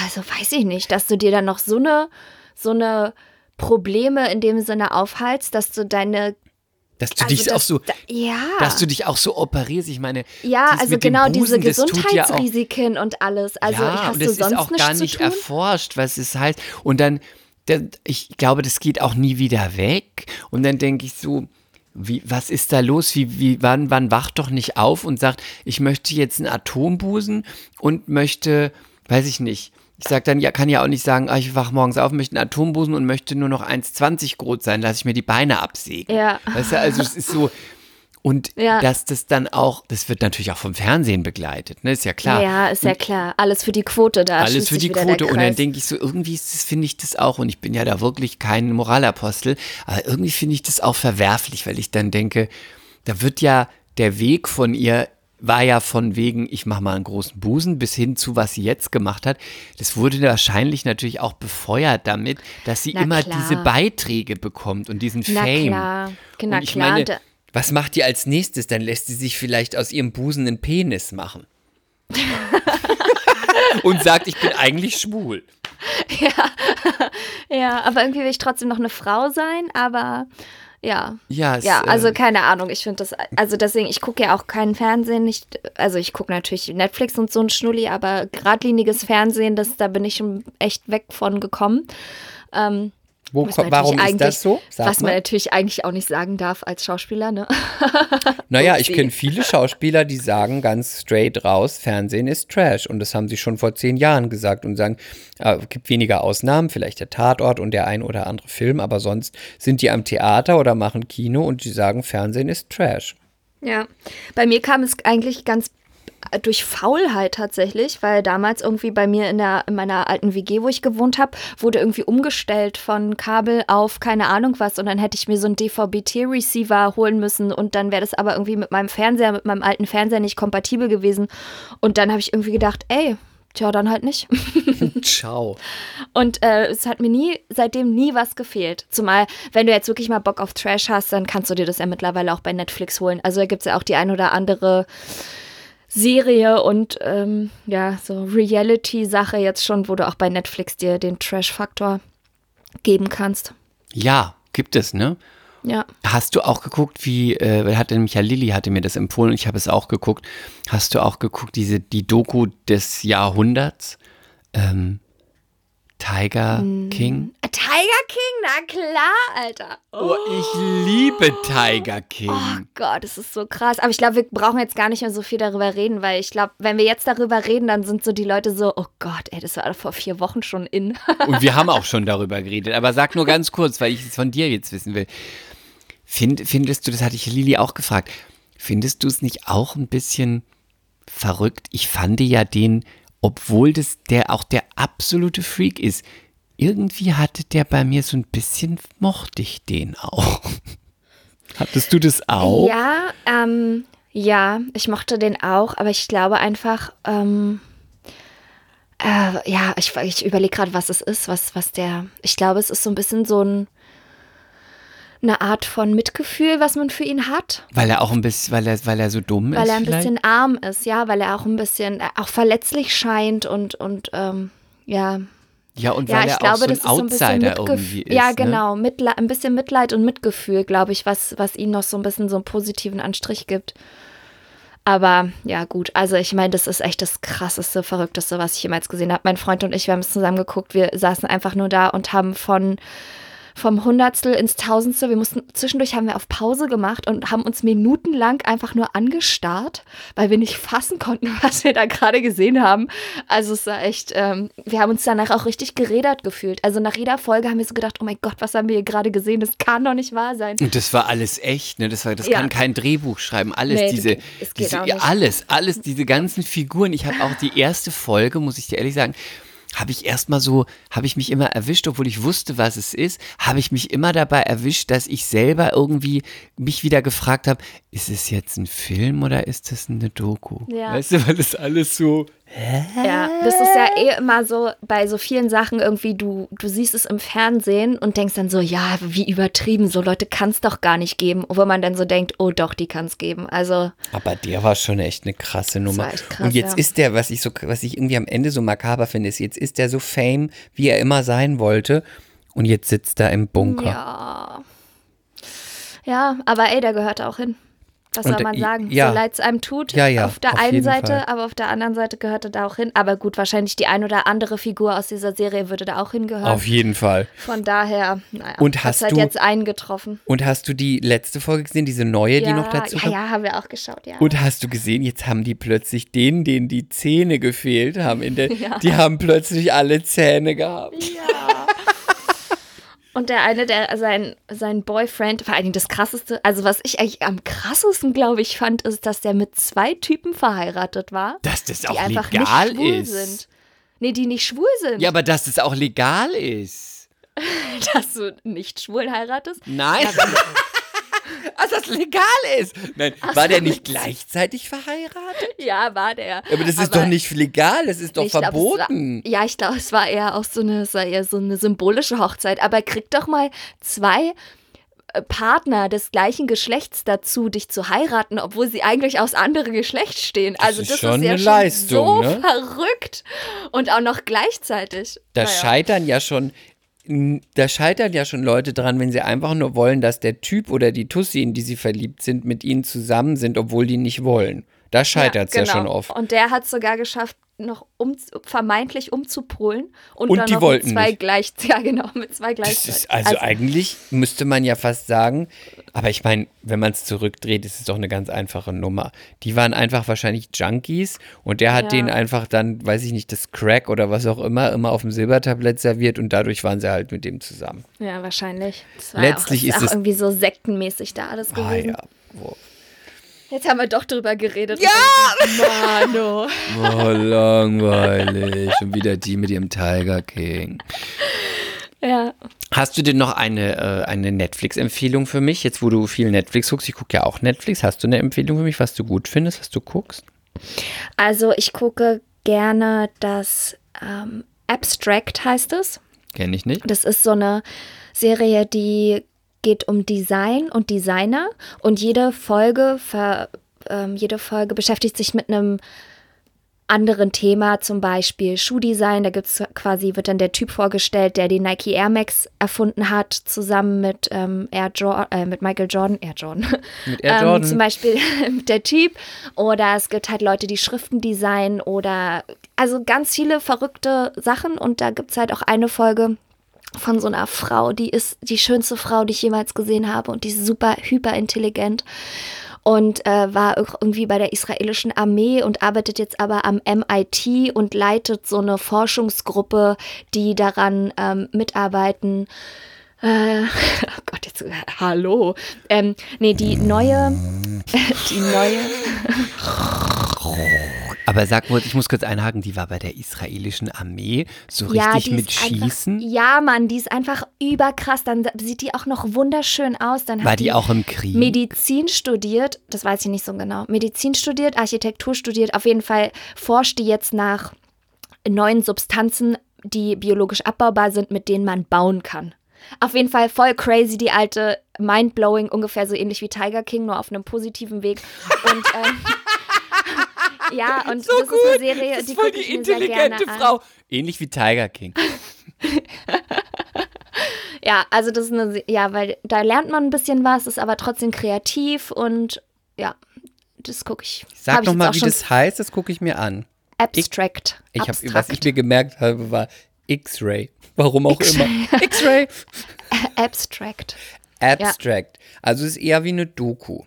also weiß ich nicht, dass du dir dann noch so eine, so eine Probleme in dem Sinne aufhalst, dass du deine, Dass du also dich das, auch so, da, ja, dass du dich auch so operierst. Ich meine, ja, also genau diese Busen, das tut ja auch Gesundheitsrisiken und alles. Also ja, hast und du das sonst ist auch gar nicht erforscht, was es heißt. Und dann, der, ich glaube, das geht auch nie wieder weg. Und dann denke ich so, wie, was ist da los? Wie, wie, wann, wann wacht doch nicht auf und sagt, ich möchte jetzt einen Atombusen und möchte, weiß ich nicht. Ich sage dann, ja, kann ja auch nicht sagen, ah, ich wach morgens auf, möchte einen Atombusen und möchte nur noch 1,20 groß sein, lasse ich mir die Beine absägen. Ja. Weißt du, also es ist so, und Ja. dass das dann auch, das wird natürlich auch vom Fernsehen begleitet, ne, ist ja klar. Ja, ist ja klar. Alles für die Quote da. Alles für die Quote. Und dann denke ich so, irgendwie finde ich das auch, und ich bin ja da wirklich kein Moralapostel, aber irgendwie finde ich das auch verwerflich, weil ich dann denke, da wird ja der Weg von ihr war ja von wegen, ich mache mal einen großen Busen, bis hin zu, was sie jetzt gemacht hat. Das wurde wahrscheinlich natürlich auch befeuert damit, dass sie Na immer klar. diese Beiträge bekommt und diesen Na Fame. klar, na und ich klar. meine, Da- was macht die als nächstes? Dann lässt sie sich vielleicht aus ihrem Busen einen Penis machen. und sagt, ich bin eigentlich schwul. Ja, aber irgendwie will ich trotzdem noch eine Frau sein, aber ja. Ja, es, Ja, also äh, keine Ahnung, ich finde das, also deswegen, ich gucke ja auch keinen Fernsehen, nicht, also ich gucke natürlich Netflix und so ein Schnulli, aber geradliniges Fernsehen, das, da bin ich schon echt weg von gekommen. Ähm, Wo, man warum ist das so? Sag was man mal. natürlich eigentlich auch nicht sagen darf als Schauspieler, ne? Naja, ich kenne viele Schauspieler, die sagen ganz straight raus, Fernsehen ist Trash. Und das haben sie schon vor zehn Jahren gesagt und sagen, äh, es gibt weniger Ausnahmen, vielleicht der Tatort und der ein oder andere Film, aber sonst sind die am Theater oder machen Kino und die sagen, Fernsehen ist Trash. Ja, bei mir kam es eigentlich ganz durch Faulheit tatsächlich, weil damals irgendwie bei mir in, der, in meiner alten WG, wo ich gewohnt habe, wurde irgendwie umgestellt von Kabel auf keine Ahnung was und dann hätte ich mir so einen DVB-T-Receiver holen müssen und dann wäre das aber irgendwie mit meinem Fernseher, mit meinem alten Fernseher nicht kompatibel gewesen und dann habe ich irgendwie gedacht, ey, tja, dann halt nicht. Ciao. Und äh, es hat mir nie, seitdem nie was gefehlt. Zumal, wenn du jetzt wirklich mal Bock auf Trash hast, dann kannst du dir das ja mittlerweile auch bei Netflix holen. Also da gibt es ja auch die ein oder andere Serie und ähm, ja, so Reality-Sache jetzt schon, wo du auch bei Netflix dir den Trash-Faktor geben kannst. Ja, gibt es, ne? Ja. Hast du auch geguckt, wie, äh, hatte nämlich ja Lilly hatte mir das empfohlen und ich habe es auch geguckt. Hast du auch geguckt, diese, die Doku des Jahrhunderts? Ähm, Tiger King? Äh, Tiger King, na klar, Alter. Oh, ich liebe Tiger King. Oh Gott, das ist so krass. Aber ich glaube, wir brauchen jetzt gar nicht mehr so viel darüber reden, weil ich glaube, wenn wir jetzt darüber reden, dann sind so die Leute so, oh Gott, ey, das war vor vier Wochen schon in. Und wir haben auch schon darüber geredet. Aber sag nur ganz kurz, weil ich es von dir jetzt wissen will. Find, findest du, das hatte ich Lili auch gefragt, findest du es nicht auch ein bisschen verrückt? Ich fand ja den, obwohl das der auch der absolute Freak ist, irgendwie hatte der bei mir so ein bisschen, mochte ich den auch. Hattest du das auch? Ja, ähm, ja, ich mochte den auch, aber ich glaube einfach, ähm, äh, ja, ich, ich überlege gerade, was es ist, was, was der, ich glaube, es ist so ein bisschen so ein, eine Art von Mitgefühl, was man für ihn hat. Weil er auch ein bisschen, weil er, weil er so dumm Weil ist. er ein vielleicht? bisschen arm ist, ja, weil er auch ein bisschen, äh, auch verletzlich scheint und, und ähm, ja. Ja, und Ja, weil ich er glaube, auch so ein das ist so ein Outsider irgendwie ist. Ja, Ne? genau. Mitle ein bisschen Mitleid und Mitgefühl, glaube ich, was, was ihm noch so ein bisschen so einen positiven Anstrich gibt. Aber ja, gut. Also, ich meine, das ist echt das krasseste, verrückteste, was ich jemals gesehen habe. Mein Freund und ich, wir haben es zusammen geguckt. Wir saßen einfach nur da und haben von vom Hundertstel ins Tausendstel. Wir mussten, zwischendurch haben wir auf Pause gemacht und haben uns minutenlang einfach nur angestarrt, weil wir nicht fassen konnten, was wir da gerade gesehen haben. Also es war echt, ähm, wir haben uns danach auch richtig gerädert gefühlt. Also nach jeder Folge haben wir so gedacht, oh mein Gott, was haben wir hier gerade gesehen? Das kann doch nicht wahr sein. Und das war alles echt, ne? Das war, das Ja. kann kein Drehbuch schreiben. Alles Nee, diese, diese alles, alles, diese ganzen Figuren. Ich habe auch die erste Folge, muss ich dir ehrlich sagen, habe ich erstmal so, habe ich mich immer erwischt, obwohl ich wusste, was es ist, habe ich mich immer dabei erwischt, dass ich selber irgendwie mich wieder gefragt habe, ist es jetzt ein Film oder ist es eine Doku? Ja. Weißt du, weil das alles so, Ja, das ist ja eh immer so bei so vielen Sachen irgendwie, du, du siehst es im Fernsehen und denkst dann so, ja, wie übertrieben, so Leute kann es doch gar nicht geben. Wo man dann so denkt, oh doch, die kann es geben. Also. Aber der war schon echt eine krasse Nummer. krass, und jetzt ja. ist der, was ich so, was ich irgendwie am Ende so makaber finde, ist, jetzt ist der so fame, wie er immer sein wollte. Und jetzt sitzt er im Bunker. Ja. Ja, aber ey, der gehört auch hin. Was Und, soll man äh, sagen? ja. So leid es einem tut. Ja, ja, Auf der auf einen Seite, Fall. aber auf der anderen Seite gehört er da auch hin. Aber gut, wahrscheinlich die ein oder andere Figur aus dieser Serie würde da auch hingehören. Auf jeden Fall. Von daher, naja, Und hast halt du- jetzt eingetroffen. Und hast du die letzte Folge gesehen, diese neue, die ja, noch dazu ja, kam? ja, haben wir auch geschaut, ja. Und hast du gesehen, jetzt haben die plötzlich denen, denen die Zähne gefehlt haben, in der, Ja. die haben plötzlich alle Zähne gehabt. Ja. Und der eine, der sein, sein Boyfriend, vor allen Dingen das krasseste, also was ich eigentlich am krassesten, glaube ich, fand, ist, dass der mit zwei Typen verheiratet war, Dass das die auch einfach legal nicht schwul ist. sind. Nee, die nicht schwul sind. Ja, aber dass das auch legal ist. Dass du nicht schwul heiratest. Nein. Also, dass das legal ist. Nein, Ach war der nicht gleichzeitig verheiratet? Ja, war der. Aber das ist doch nicht legal, das ist doch Ich glaub, verboten. War, ja, ich glaube, es war eher auch so eine, es war eher so eine symbolische Hochzeit. Aber krieg doch mal zwei äh, Partner des gleichen Geschlechts dazu, dich zu heiraten, obwohl sie eigentlich aus anderem Geschlecht stehen. also ist das schon ist ja eine schon Leistung, so ne? verrückt und auch noch gleichzeitig. Da Naja. scheitern ja schon. Da scheitern ja schon Leute dran, wenn sie einfach nur wollen, dass der Typ oder die Tussi, in die sie verliebt sind, mit ihnen zusammen sind, obwohl die nicht wollen. Da scheitert es ja, genau. schon oft. Und der hat es sogar geschafft, noch um, vermeintlich umzupolen und, Und dann die noch wollten mit zwei nicht. gleich, ja genau, mit zwei gleichzeitig. ist also, eigentlich müsste man ja fast sagen, aber ich meine, wenn man es zurückdreht, ist es doch eine ganz einfache Nummer. Die waren einfach wahrscheinlich Junkies und der hat Ja. denen einfach dann, weiß ich nicht, das Crack oder was auch immer, immer auf dem Silbertablett serviert und dadurch waren sie halt mit dem zusammen. Ja, wahrscheinlich. Letztlich ja auch, ist ist es- auch irgendwie so sektenmäßig da alles Ah gewesen. ja. Wo- Jetzt haben wir doch drüber geredet. Ja! Mano. Oh, langweilig. Und wieder die mit ihrem Tiger King. Ja. Hast du denn noch eine, äh, eine Netflix-Empfehlung für mich? Jetzt, wo du viel Netflix guckst, ich gucke ja auch Netflix. Hast du eine Empfehlung für mich, was du gut findest, was du guckst? Also ich gucke gerne das ähm, Abstract heißt es. Kenne ich nicht. Das ist so eine Serie, die geht um Design und Designer und jede Folge, ver, ähm, jede Folge beschäftigt sich mit einem anderen Thema, zum Beispiel Schuhdesign. Da gibt's quasi, wird dann der Typ vorgestellt, der die Nike Air Max erfunden hat, zusammen mit, ähm, Air jo äh, mit Michael Jordan. Air Jordan. Mit Air Ähm, Jordan. zum Beispiel der Typ. Oder es gibt halt Leute, die Schriften designen oder also ganz viele verrückte Sachen. Und da gibt es halt auch eine Folge von so einer Frau, die ist die schönste Frau, die ich jemals gesehen habe und die ist super hyperintelligent und äh, war irgendwie bei der israelischen Armee und arbeitet jetzt aber am MIT und leitet so eine Forschungsgruppe, die daran ähm, mitarbeiten. Äh, oh Gott, jetzt, äh, hallo. Ähm, nee, die neue, die neue, Aber sag mal, ich muss kurz einhaken, die war bei der israelischen Armee so ja, richtig die mit ist einfach, Schießen. Ja, Mann, die ist einfach überkrass. Dann sieht die auch noch wunderschön aus. Dann war hat die auch im Krieg? Medizin studiert, das weiß ich nicht so genau. Medizin studiert, Architektur studiert, auf jeden Fall forscht die jetzt nach neuen Substanzen, die biologisch abbaubar sind, mit denen man bauen kann. Auf jeden Fall voll crazy, die alte Mindblowing, ungefähr so ähnlich wie Tiger King, nur auf einem positiven Weg. Und ähm, ja, und so das gut. ist eine Serie, das die ist voll die ich mir sehr intelligente gerne an. Frau. Ähnlich wie Tiger King. Ja, also das ist eine, ja, weil da lernt man ein bisschen was, ist aber trotzdem kreativ und ja, das gucke ich. Sag Hab ich doch jetzt mal, auch wie das heißt, das gucke ich mir an. Abstract. Ich hab, Abstrakt. was ich mir gemerkt habe, war X-Ray. Warum auch immer. X-Ray. Abstract. Abstract. Also es ist eher wie eine Doku.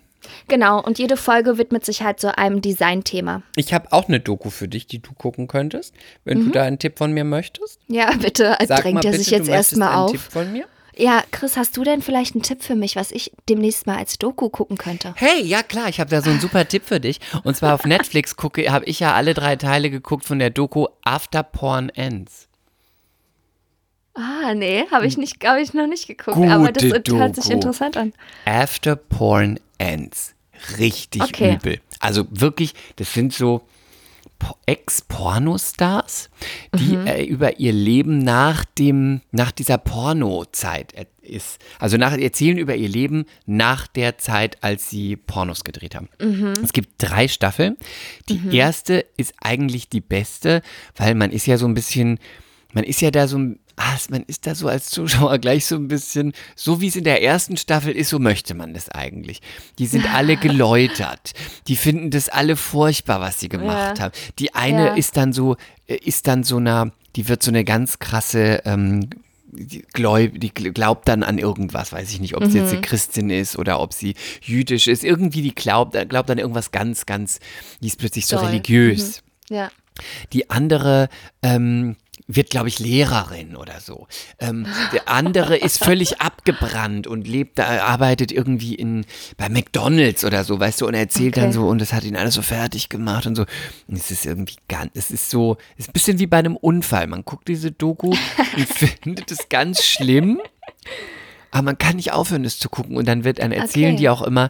Genau, und jede Folge widmet sich halt so einem Designthema. Ich habe auch eine Doku für dich, die du gucken könntest, wenn du da einen Tipp von mir möchtest. Ja, bitte, Sag drängt mal er bitte, sich jetzt du möchtest erstmal einen auf. Tipp von mir? Ja, Chris, hast du denn vielleicht einen Tipp für mich, was ich demnächst mal als Doku gucken könnte? Hey, ja klar, ich habe da so einen super Tipp für dich. Und zwar auf Netflix gucke, habe ich ja alle drei Teile geguckt von der Doku After Porn Ends. Ah, nee, habe ich, nicht, hab ich noch nicht geguckt, aber das Gute hört sich Doku. interessant an. After Porn Ends. Richtig Okay. übel. Also wirklich, das sind so Po- Ex-Pornostars, die äh, über ihr Leben nach dem, nach dieser Pornozeit ist. Also nach, erzählen über ihr Leben nach der Zeit, als sie Pornos gedreht haben. Es gibt drei Staffeln. Die erste ist eigentlich die beste, weil man ist ja so ein bisschen, man ist ja da so ein Ah, man ist da so als Zuschauer gleich so ein bisschen, so wie es in der ersten Staffel ist, so möchte man das eigentlich. Die sind alle geläutert. Die finden das alle furchtbar, was sie gemacht Ja. haben. Die eine Ja. ist dann so, äh, ist dann so eine, die wird so eine ganz krasse, ähm, die, gläub, die gl- glaubt dann an irgendwas, weiß ich nicht, ob sie jetzt eine Christin ist oder ob sie jüdisch ist. Irgendwie die glaubt, äh, glaubt an irgendwas ganz, ganz, die ist plötzlich so Doll. religiös. Ja. Die andere ähm, wird, glaube ich, Lehrerin oder so. Ähm, der andere ist völlig abgebrannt und lebt, da, arbeitet irgendwie in, bei McDonalds oder so, weißt du, und erzählt dann Okay. so, und das hat ihn alles so fertig gemacht und so. Und es ist irgendwie ganz, es ist so, es ist ein bisschen wie bei einem Unfall. Man guckt diese Doku und findet es ganz schlimm, aber man kann nicht aufhören, es zu gucken. Und dann wird dann erzählen Okay. die auch immer,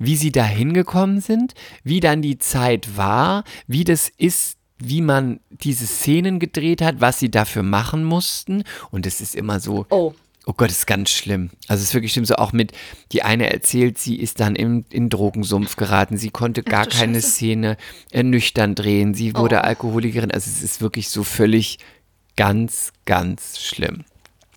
wie sie da hingekommen sind, wie dann die Zeit war, wie das ist, wie man diese Szenen gedreht hat, was sie dafür machen mussten. Und es ist immer so, Oh. oh Gott, es ist ganz schlimm. Also es ist wirklich schlimm, so auch mit, die eine erzählt, sie ist dann im, in Drogensumpf geraten, sie konnte gar du keine Scheiße. Szene äh, nüchtern drehen, sie wurde Oh. Alkoholikerin. Also es ist wirklich so völlig ganz, ganz schlimm.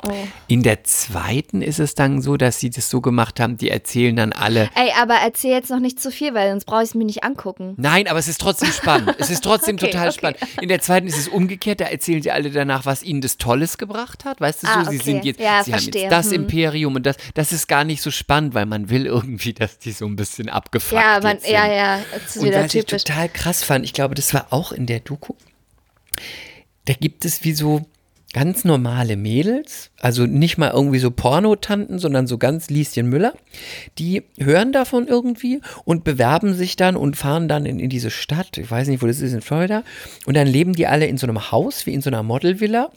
Oh. In der zweiten ist es dann so, dass sie das so gemacht haben, die erzählen dann alle, Ey, aber erzähl jetzt noch nicht zu viel, weil sonst brauche ich es mir nicht angucken. Nein, aber es ist trotzdem spannend. Es ist trotzdem Okay, total okay. spannend. In der zweiten ist es umgekehrt, da erzählen sie alle danach, was ihnen das Tolles gebracht hat. Weißt du so, Ah, sie okay. sind jetzt, Ja, sie haben jetzt das Hm. Imperium und das, das ist gar nicht so spannend, weil man will irgendwie, dass die so ein bisschen abgefuckt Ja, man, sind. ja, ja, das ist Und wieder was ich total krass fand, ich glaube, das war auch in der Doku, da gibt es wie so ganz normale Mädels, also nicht mal irgendwie so Pornotanten, sondern so ganz Lieschen Müller, die hören davon irgendwie und bewerben sich dann und fahren dann in, in diese Stadt, ich weiß nicht, wo das ist, in Florida, und dann leben die alle in so einem Haus, wie in so einer Modelvilla.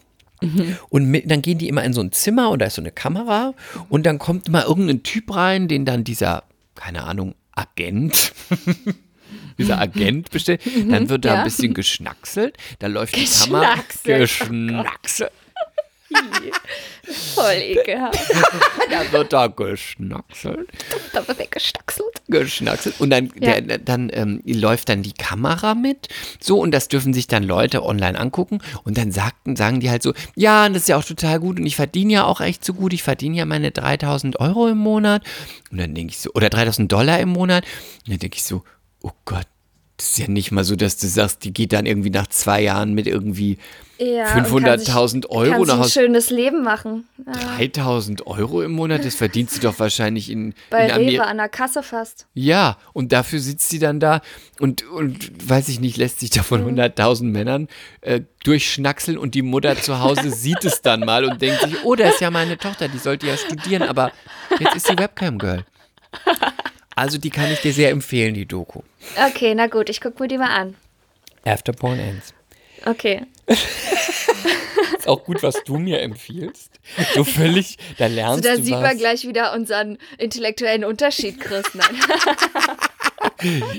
Und mit, dann gehen die immer in so ein Zimmer und da ist so eine Kamera und dann kommt mal irgendein Typ rein, den dann dieser, keine Ahnung, Agent dieser Agent bestellt, dann wird da ja. ein bisschen geschnackselt, da läuft die Kamera Geschnackselt. geschnackselt, Voll ekelhaft. da wird da geschnackselt, da wird weggestaxelt. geschnackselt und dann, Ja. der, dann ähm, läuft dann die Kamera mit, so und das dürfen sich dann Leute online angucken und dann sagten, sagen die halt so, ja, das ist ja auch total gut und ich verdiene ja auch echt so gut, ich verdiene ja meine 3000 Euro im Monat und dann denke ich so, oder 3000 Dollar im Monat und dann denke ich so, oh Gott, das ist ja nicht mal so, dass du sagst, die geht dann irgendwie nach zwei Jahren mit irgendwie Ja, und kann 500.000 sich- Euro nach ein Hause. schönes Leben machen. Ja, 3000 Euro im Monat, das verdient sie doch wahrscheinlich in, bei in Rewe an der Kasse fast. Ja, und dafür sitzt sie dann da und, und weiß ich nicht, lässt sich da von Mhm. 100.000 Männern äh, durchschnackseln und die Mutter zu Hause sieht es dann mal und denkt sich, oh, das ist ja meine Tochter, die sollte ja studieren, aber jetzt ist sie Webcam-Girl. Also die kann ich dir sehr empfehlen, die Doku. Okay, na gut, ich gucke mir die mal an. After Porn Ends. Okay. Ist auch gut, was du mir empfiehlst. So völlig, da Also lernst da du sieht was. man gleich wieder unseren intellektuellen Unterschied, Chris. Nein.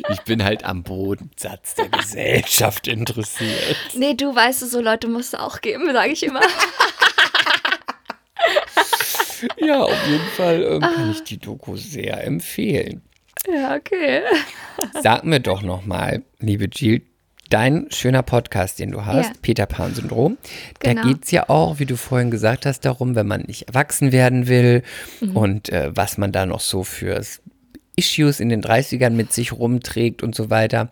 Ich bin halt am Bodensatz der Gesellschaft interessiert. nee, du weißt es, so Leute musst du auch geben, sage ich immer. Ja, auf jeden Fall ähm, kann ich die Doku sehr empfehlen. ja, okay. Sag mir doch nochmal, liebe Jill, dein schöner Podcast, den du hast, Ja. Peter Pan-Syndrom, Genau. da geht es ja auch, wie du vorhin gesagt hast, darum, wenn man nicht erwachsen werden will Mhm. und äh, was man da noch so für Issues in den 30ern mit sich rumträgt und so weiter.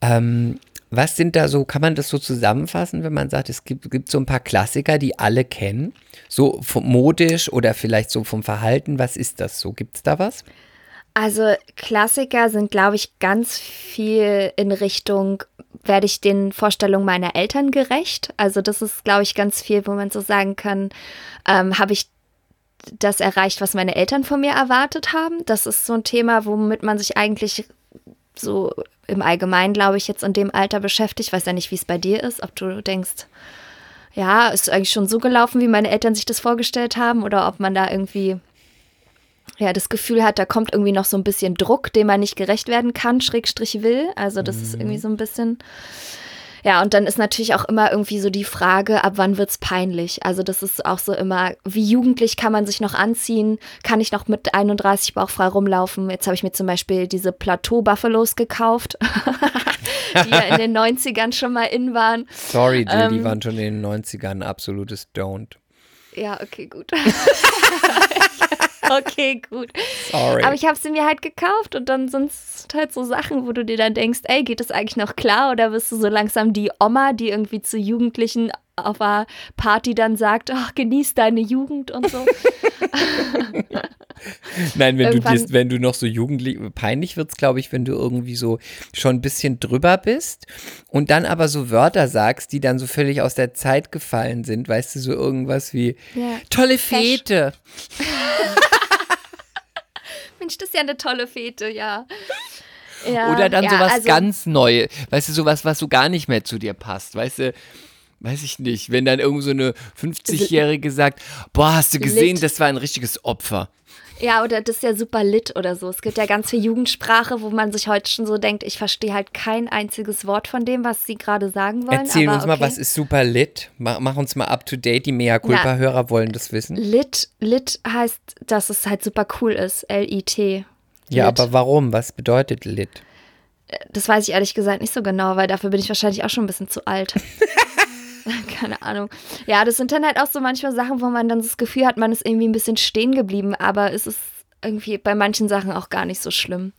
Ähm, was sind da so, kann man das so zusammenfassen, wenn man sagt, es gibt, gibt so ein paar Klassiker, die alle kennen? So modisch oder vielleicht so vom Verhalten, was ist das so? Gibt es da was? Also Klassiker sind, glaube ich, ganz viel in Richtung, werde ich den Vorstellungen meiner Eltern gerecht? Also das ist, glaube ich, ganz viel, wo man so sagen kann, ähm, habe ich das erreicht, was meine Eltern von mir erwartet haben? Das ist so ein Thema, womit man sich eigentlich so im Allgemeinen, glaube ich, jetzt in dem Alter beschäftigt. Ich weiß ja nicht, wie es bei dir ist, ob du denkst, ja, ist eigentlich schon so gelaufen, wie meine Eltern sich das vorgestellt haben, oder ob man da irgendwie ja, das Gefühl hat, da kommt irgendwie noch so ein bisschen Druck, dem man nicht gerecht werden kann, Schrägstrich will. Also das ist irgendwie so ein bisschen Ja, und dann ist natürlich auch immer irgendwie so die Frage, ab wann wird's peinlich? Also das ist auch so immer, wie jugendlich kann man sich noch anziehen? Kann ich noch mit 31 bauchfrei rumlaufen? Jetzt habe ich mir zum Beispiel diese Plateau-Buffalos gekauft, die ja in den 90ern schon mal in waren. Sorry, Jill, Ähm, die waren schon in den 90ern ein absolutes Don't. Ja, okay, gut. okay, gut. Sorry. Aber ich habe sie mir halt gekauft und dann sind es halt so Sachen, wo du dir dann denkst, ey, geht das eigentlich noch klar oder bist du so langsam die Oma, die irgendwie zu Jugendlichen auf einer Party dann sagt, ach, genieß deine Jugend und so. Nein, wenn du, dir, wenn du noch so jugendlich, peinlich wird's, glaube ich, wenn du irgendwie so schon ein bisschen drüber bist und dann aber so Wörter sagst, die dann so völlig aus der Zeit gefallen sind, weißt du, so irgendwas wie Ja. tolle. Fete. Mensch, das ist ja eine tolle Fete, ja. ja Oder dann ja, sowas also, ganz Neues. Weißt du, sowas, was so gar nicht mehr zu dir passt. Weißt du, weiß ich nicht. Wenn dann irgend so eine 50-Jährige sagt, boah, hast du gesehen, das war ein richtiges Opfer. Ja, oder das ist ja super lit oder so. Es gibt ja ganz viel Jugendsprache, wo man sich heute schon so denkt, ich verstehe halt kein einziges Wort von dem, was sie gerade sagen wollen. Erzähl uns mal, okay. was ist super lit? Mach, mach uns mal up to date, die Mea Culpa-Hörer wollen das wissen. Lit, lit heißt, dass es halt super cool ist. L-I-T. Ja, Lit. aber warum? Was bedeutet lit? Das weiß ich ehrlich gesagt nicht so genau, weil dafür bin ich wahrscheinlich auch schon ein bisschen zu alt. Keine Ahnung. Ja, das sind dann halt auch so manchmal Sachen, wo man dann das Gefühl hat, man ist irgendwie ein bisschen stehen geblieben, aber es ist irgendwie bei manchen Sachen auch gar nicht so schlimm.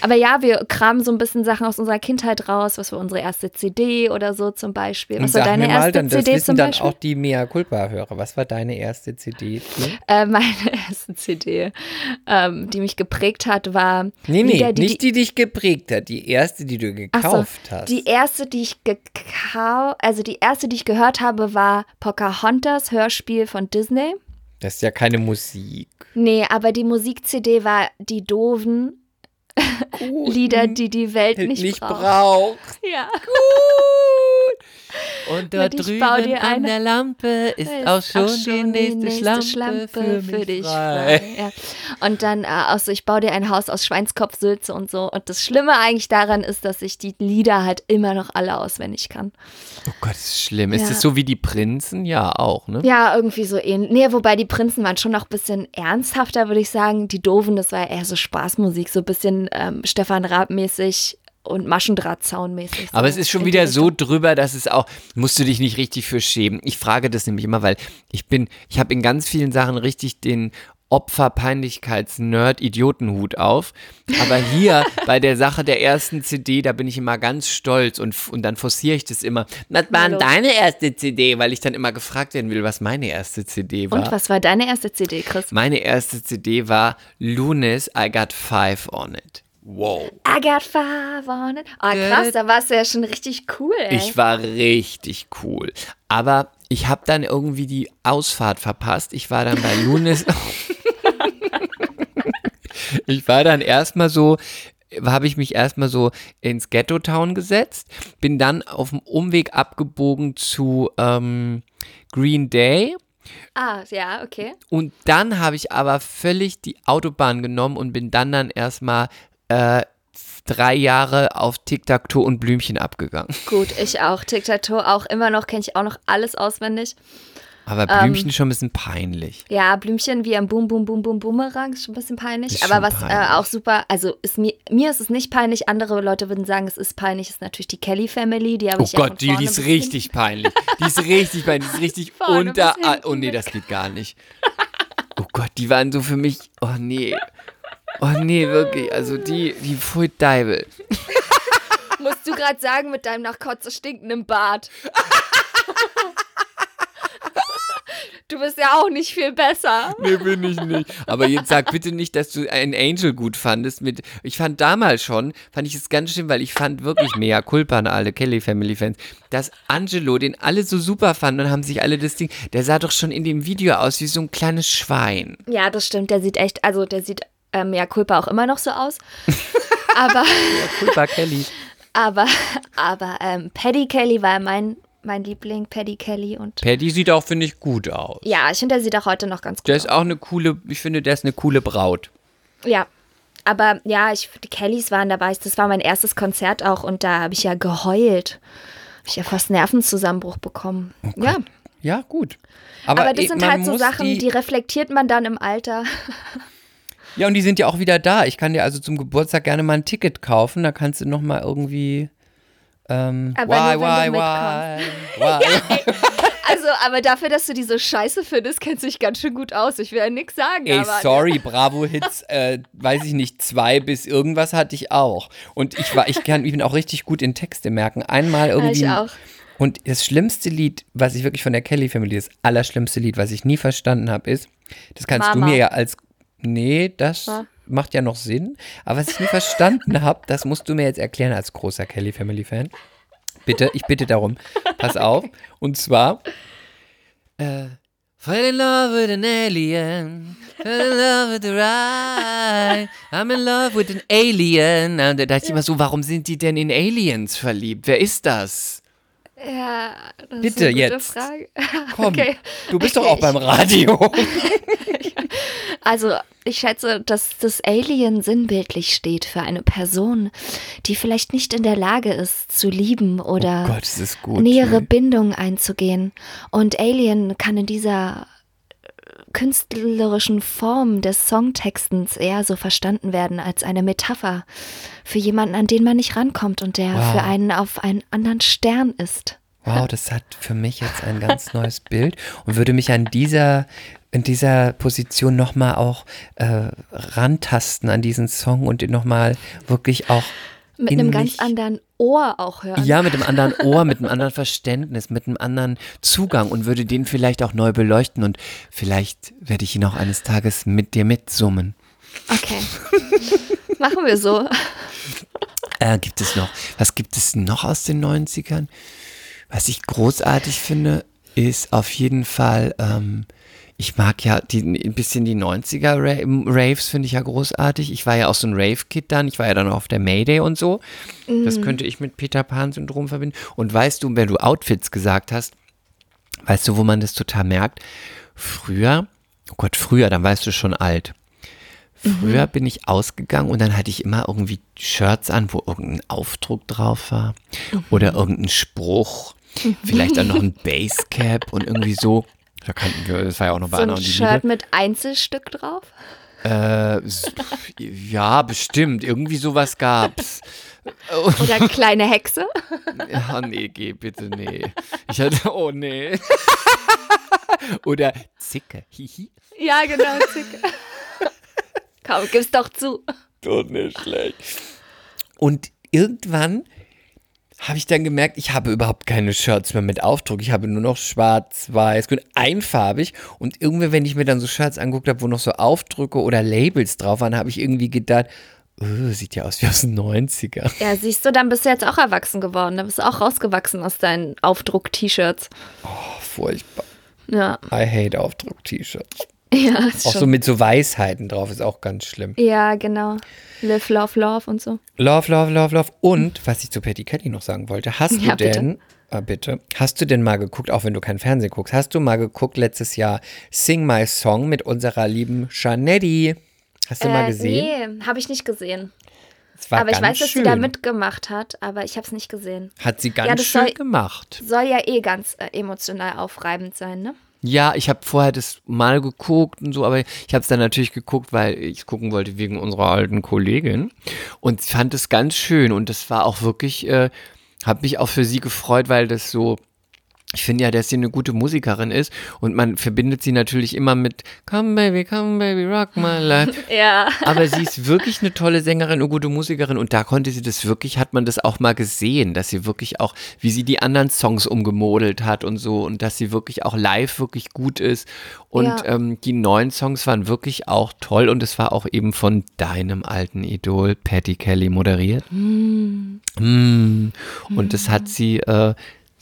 Aber ja, wir kramen so ein bisschen Sachen aus unserer Kindheit raus, was war unsere erste CD oder so zum Beispiel. Und Was war sag deine erste dann, das CD wissen zum dann Beispiel? auch die Mea Culpa-Hörer. Was war deine erste CD? Äh, meine erste CD, ähm, die mich geprägt hat, war Nee, nee, Lieder, die, nicht die dich geprägt hat, die erste, die du Ach so, gekauft hast. Die erste, die ich gekauft, also die erste, die ich gehört habe, war Pocahontas Hörspiel von Disney. Das ist ja keine Musik. Nee, aber die Musik-CD war die doofen Lieder, die die Welt nicht, nicht braucht. braucht. Ja. Und dort drüben an eine- der Lampe ist Ist auch schon die nächste, Schlampe, für, mich frei. Ja. Und dann äh, auch so, ich baue dir ein Haus aus Schweinskopfsülze und so. Und das Schlimme eigentlich daran ist, dass ich die Lieder halt immer noch alle auswendig kann. Oh Gott, das ist schlimm. Ist Ja. das so wie die Prinzen? Ja, auch, ne? Ja, irgendwie so ähnlich. Nee, wobei die Prinzen waren schon noch ein bisschen ernsthafter, würde ich sagen. Die Doofen, das war eher so Spaßmusik, so ein bisschen ähm, Stefan Raab-mäßig und Maschendrahtzaun-mäßig. Aber so es ist schon wieder so drüber, dass es auch, musst du dich nicht richtig für schämen. Ich frage das nämlich immer, weil ich bin, ich habe in ganz vielen Sachen richtig den Opfer-Peinlichkeits-Nerd-Idiotenhut auf. Aber hier bei der Sache der ersten CD, da bin ich immer ganz stolz und, und dann forciere ich das immer. Was war denn deine erste CD? Weil ich dann immer gefragt werden will, was meine erste CD war. Und was war deine erste CD, Chris? Meine erste CD war Lunis, I Got Five on It. Wow. I got five on it. Ah, krass, da warst du ja schon richtig cool, ey. Ich war richtig cool. Aber ich habe dann irgendwie die Ausfahrt verpasst. Ich war dann bei Lunis. ich war dann erstmal so, habe ich mich erstmal so ins Ghetto-Town gesetzt, bin dann auf dem Umweg abgebogen zu ähm, Green Day. ah, ja, okay. Und dann habe ich aber völlig die Autobahn genommen und bin dann dann erstmal äh, drei Jahre auf Tic-Tac-Toe und Blümchen abgegangen. Gut, ich auch. Tic-Tac-Toe auch immer noch, kenne ich auch noch alles auswendig. Aber Blümchen schon ein bisschen peinlich. Ja, Blümchen wie am Boom, Boom, Boom, Boom, Boomerang ist schon ein bisschen peinlich. Ist Aber was peinlich. Äh, auch super, also ist mir, mir ist es nicht peinlich, andere Leute würden sagen, es ist peinlich, ist natürlich die Kelly Family. Die habe Oh ich ja Gott, die, vorne die ist richtig peinlich. Die ist richtig peinlich. Die ist richtig Vorne unter. Oh nee, das geht gar nicht. Oh Gott, die waren so für mich. Oh nee. Oh nee, wirklich. Also die, die Pfui Deibel. Musst du gerade sagen, mit deinem nach Kotze stinkenden Bart. Du bist ja auch nicht viel besser. Nee, bin ich nicht. Aber jetzt sag bitte nicht, dass du einen Angel gut fandest. Mit, ich fand damals schon, fand ich es ganz schlimm, weil ich fand wirklich mehr Culpa an alle Kelly Family Fans, dass Angelo, den alle so super fanden und haben sich alle das Ding, der sah doch schon in dem Video aus wie so ein kleines Schwein. Ja, das stimmt. Der sieht echt, also der sieht ähm, ja Culpa auch immer noch so aus. aber, Culpa Kelly. aber, aber ähm, Paddy Kelly war mein, mein Liebling, Paddy Kelly. Und Paddy sieht auch, finde ich, gut aus. ja, ich finde, der sieht auch heute noch ganz gut Der aus. ist auch eine coole, ich finde, der ist eine coole Braut. Ja. Aber ja, ich, die Kellys waren dabei. Das war mein erstes Konzert auch und da habe ich ja geheult. ich ja fast Nervenzusammenbruch bekommen. ja. Ja, gut. Aber, Aber, das eh, sind halt so Sachen, die, die reflektiert man dann im Alter. Ja, und die sind ja auch wieder da. Ich kann dir also zum Geburtstag gerne mal ein Ticket kaufen. Da kannst du noch mal irgendwie. Ähm, Aber why, nur, why, why, why? Also, aber dafür, dass du die so scheiße findest, kennst du dich ganz schön gut aus. Ich will ja nichts sagen. Ey, sorry, Bravo-Hits, äh, weiß ich nicht, zwei bis irgendwas hatte ich auch. Und ich war, ich kann, ich bin auch richtig gut in Texte merken. Einmal Ja, irgendwie. ich auch. Und das schlimmste Lied, was ich wirklich von der Kelly Family, das allerschlimmste Lied, was ich nie verstanden habe, ist, das kannst Mama. du mir ja als, nee, das Ja. macht ja noch Sinn, aber was ich nie verstanden habe, das musst du mir jetzt erklären als großer Kelly Family Fan. Bitte, ich bitte darum, pass auf. Und zwar, äh, Fall in love with an alien, fall in love with the right, I'm in love with an alien. Und da dachte ich immer so, warum sind die denn in Aliens verliebt? Wer ist das? Ja, das ist Bitte eine gute jetzt. Frage. Komm, Okay. du bist doch auch beim Radio. Also, ich schätze, dass das Alien sinnbildlich steht für eine Person, die vielleicht nicht in der Lage ist, zu lieben oder Oh Gott, ist gut. nähere Julie. Bindung einzugehen. Und Alien kann in dieser künstlerischen Form des Songtextens eher so verstanden werden als eine Metapher für jemanden, an den man nicht rankommt und der Wow. für einen auf einen anderen Stern ist. Wow, das hat für mich jetzt ein ganz neues Bild und würde mich an dieser in dieser Position nochmal auch äh, rantasten an diesen Song und nochmal wirklich auch Mit in einem ganz anderen Ohr auch hören. Ja, mit einem anderen Ohr, mit einem anderen Verständnis, mit einem anderen Zugang und würde den vielleicht auch neu beleuchten und vielleicht werde ich ihn auch eines Tages mit dir mitsummen. Okay. Machen wir so. Äh, gibt es noch, was gibt es noch aus den 90ern? Was ich großartig finde, ist auf jeden Fall, ähm, ich mag ja die, ein bisschen die 90er Ra Raves, finde ich ja großartig. Ich war ja auch so ein Rave-Kid dann, ich war ja dann auch auf der Mayday und so. Das könnte ich mit Peter Pan-Syndrom verbinden. Und weißt du, wenn du Outfits gesagt hast, weißt du, wo man das total merkt? Früher, oh Gott, früher, dann weißt du schon alt. Früher bin ich ausgegangen und dann hatte ich immer irgendwie Shirts an, wo irgendein Aufdruck drauf war oder irgendein Spruch, vielleicht dann noch ein Basecap und irgendwie so. Da wir, das war ja auch noch bei So Anna ein und die Shirt Liebe. mit Einzelstück drauf. Äh, ja, bestimmt. Irgendwie sowas gab's. Oder kleine Hexe. Ja, nee, geh bitte, nee. Ich hatte, oh nee. Oder Zicke, hihi. Ja, genau. Zicke. Komm, gib's doch zu. Tut nicht schlecht. Und irgendwann habe ich dann gemerkt, ich habe überhaupt keine Shirts mehr mit Aufdruck. Ich habe nur noch schwarz, weiß, grün, einfarbig. Und irgendwie, wenn ich mir dann so Shirts angeguckt habe, wo noch so Aufdrücke oder Labels drauf waren, habe ich irgendwie gedacht, oh, sieht ja aus wie aus den 90er. Ja, siehst du, dann bist du jetzt auch erwachsen geworden. Dann bist du auch rausgewachsen aus deinen Aufdruck-T-Shirts. Furchtbar. Ja, I hate Aufdruck-T-Shirts. ja, ist Auch schon. so mit so Weisheiten drauf ist auch ganz schlimm. ja, genau. Live, love, love und so. Love, love, love, love. Und was ich zu Patty Kelly noch sagen wollte, hast du Ja, bitte. denn, äh, bitte, hast du denn mal geguckt, auch wenn du kein Fernsehen guckst, hast du mal geguckt letztes Jahr Sing My Song mit unserer lieben Janetti? Hast du mal gesehen? Nee, habe ich nicht gesehen. Aber ich weiß, dass schön. sie da mitgemacht hat, aber ich habe es nicht gesehen. Hat sie ganz Ja, das schön soll- gemacht. Soll ja eh ganz äh, emotional aufreibend sein, ne? Ja, ich habe vorher das mal geguckt und so, aber ich habe es dann natürlich geguckt, weil ich gucken wollte wegen unserer alten Kollegin und fand es ganz schön und das war auch wirklich, äh, habe mich auch für sie gefreut, weil das so, ich finde ja, dass sie eine gute Musikerin ist und man verbindet sie natürlich immer mit Come Baby, Come Baby, Rock My Life. Ja. Aber sie ist wirklich eine tolle Sängerin, eine gute Musikerin und da konnte sie das wirklich, hat man das auch mal gesehen, dass sie wirklich auch, wie sie die anderen Songs umgemodelt hat und so und dass sie wirklich auch live wirklich gut ist und Ja. ähm, die neuen Songs waren wirklich auch toll und es war auch eben von deinem alten Idol Patty Kelly moderiert. Mm. Und das hat sie äh,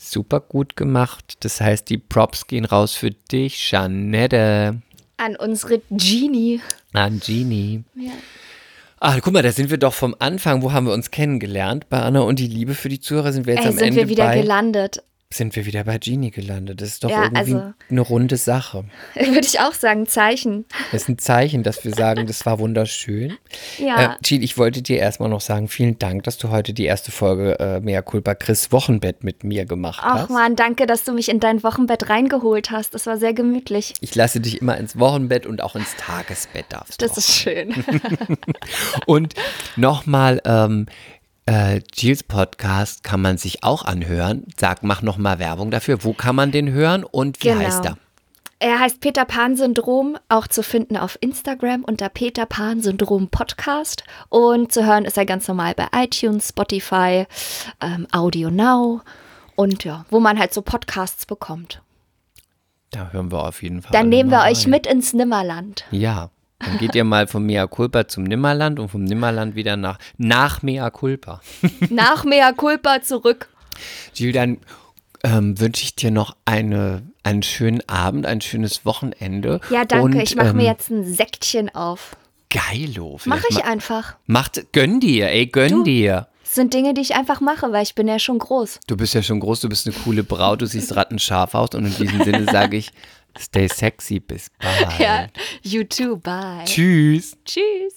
super gut gemacht. Das heißt, die Props gehen raus für dich, Janette. An unsere Genie. An Genie. Ja. Ah, guck mal, da sind wir doch vom Anfang. Wo haben wir uns kennengelernt? Bei Anna und die Liebe für die Zuhörer sind wir jetzt Ey, am sind Ende wir wieder bei. gelandet. Sind wir wieder bei Genie gelandet. Das ist doch Ja, irgendwie also- eine runde Sache. Würde ich auch sagen, Zeichen. Das ist ein Zeichen, dass wir sagen, das war wunderschön. Ja. Äh, Gene, ich wollte dir erstmal noch sagen, vielen Dank, dass du heute die erste Folge äh, Mea Culpa Chris Wochenbett mit mir gemacht Ach hast. man, danke, dass du mich in dein Wochenbett reingeholt hast. Das war sehr gemütlich. Ich lasse dich immer ins Wochenbett und auch ins Tagesbett darfst Das du. ist schön. Und nochmal, ähm, äh, Gilles Podcast kann man sich auch anhören. Sag, mach nochmal Werbung dafür. Wo kann man den hören und wie Genau. heißt er? Er heißt Peter Pan Syndrom, auch zu finden auf Instagram unter Peter Pan Syndrom Podcast. Und zu hören ist er ganz normal bei iTunes, Spotify, ähm, Audio Now und ja, wo man halt so Podcasts bekommt. Da hören wir auf jeden Fall. Dann nehmen wir mal euch rein. mit ins Nimmerland. Ja. Dann geht ihr mal vom Mea Culpa zum Nimmerland und vom Nimmerland wieder nach, nach Mea Culpa. Nach Mea Culpa zurück. Gilles, dann ähm, wünsche ich dir noch eine, einen schönen Abend, ein schönes Wochenende. Ja, danke. Und, ich mache mir ähm, jetzt ein Säckchen auf. Geilo. Mach Vielleicht ich ma- einfach. Macht, gönn dir, ey, gönn Du. dir. Das sind Dinge, die ich einfach mache, weil ich bin ja schon groß. Du bist ja schon groß, du bist eine coole Braut, du siehst rattenscharf aus und in diesem Sinne sage ich, stay sexy, bis bald. Ja, you too, bye. Tschüss. Tschüss.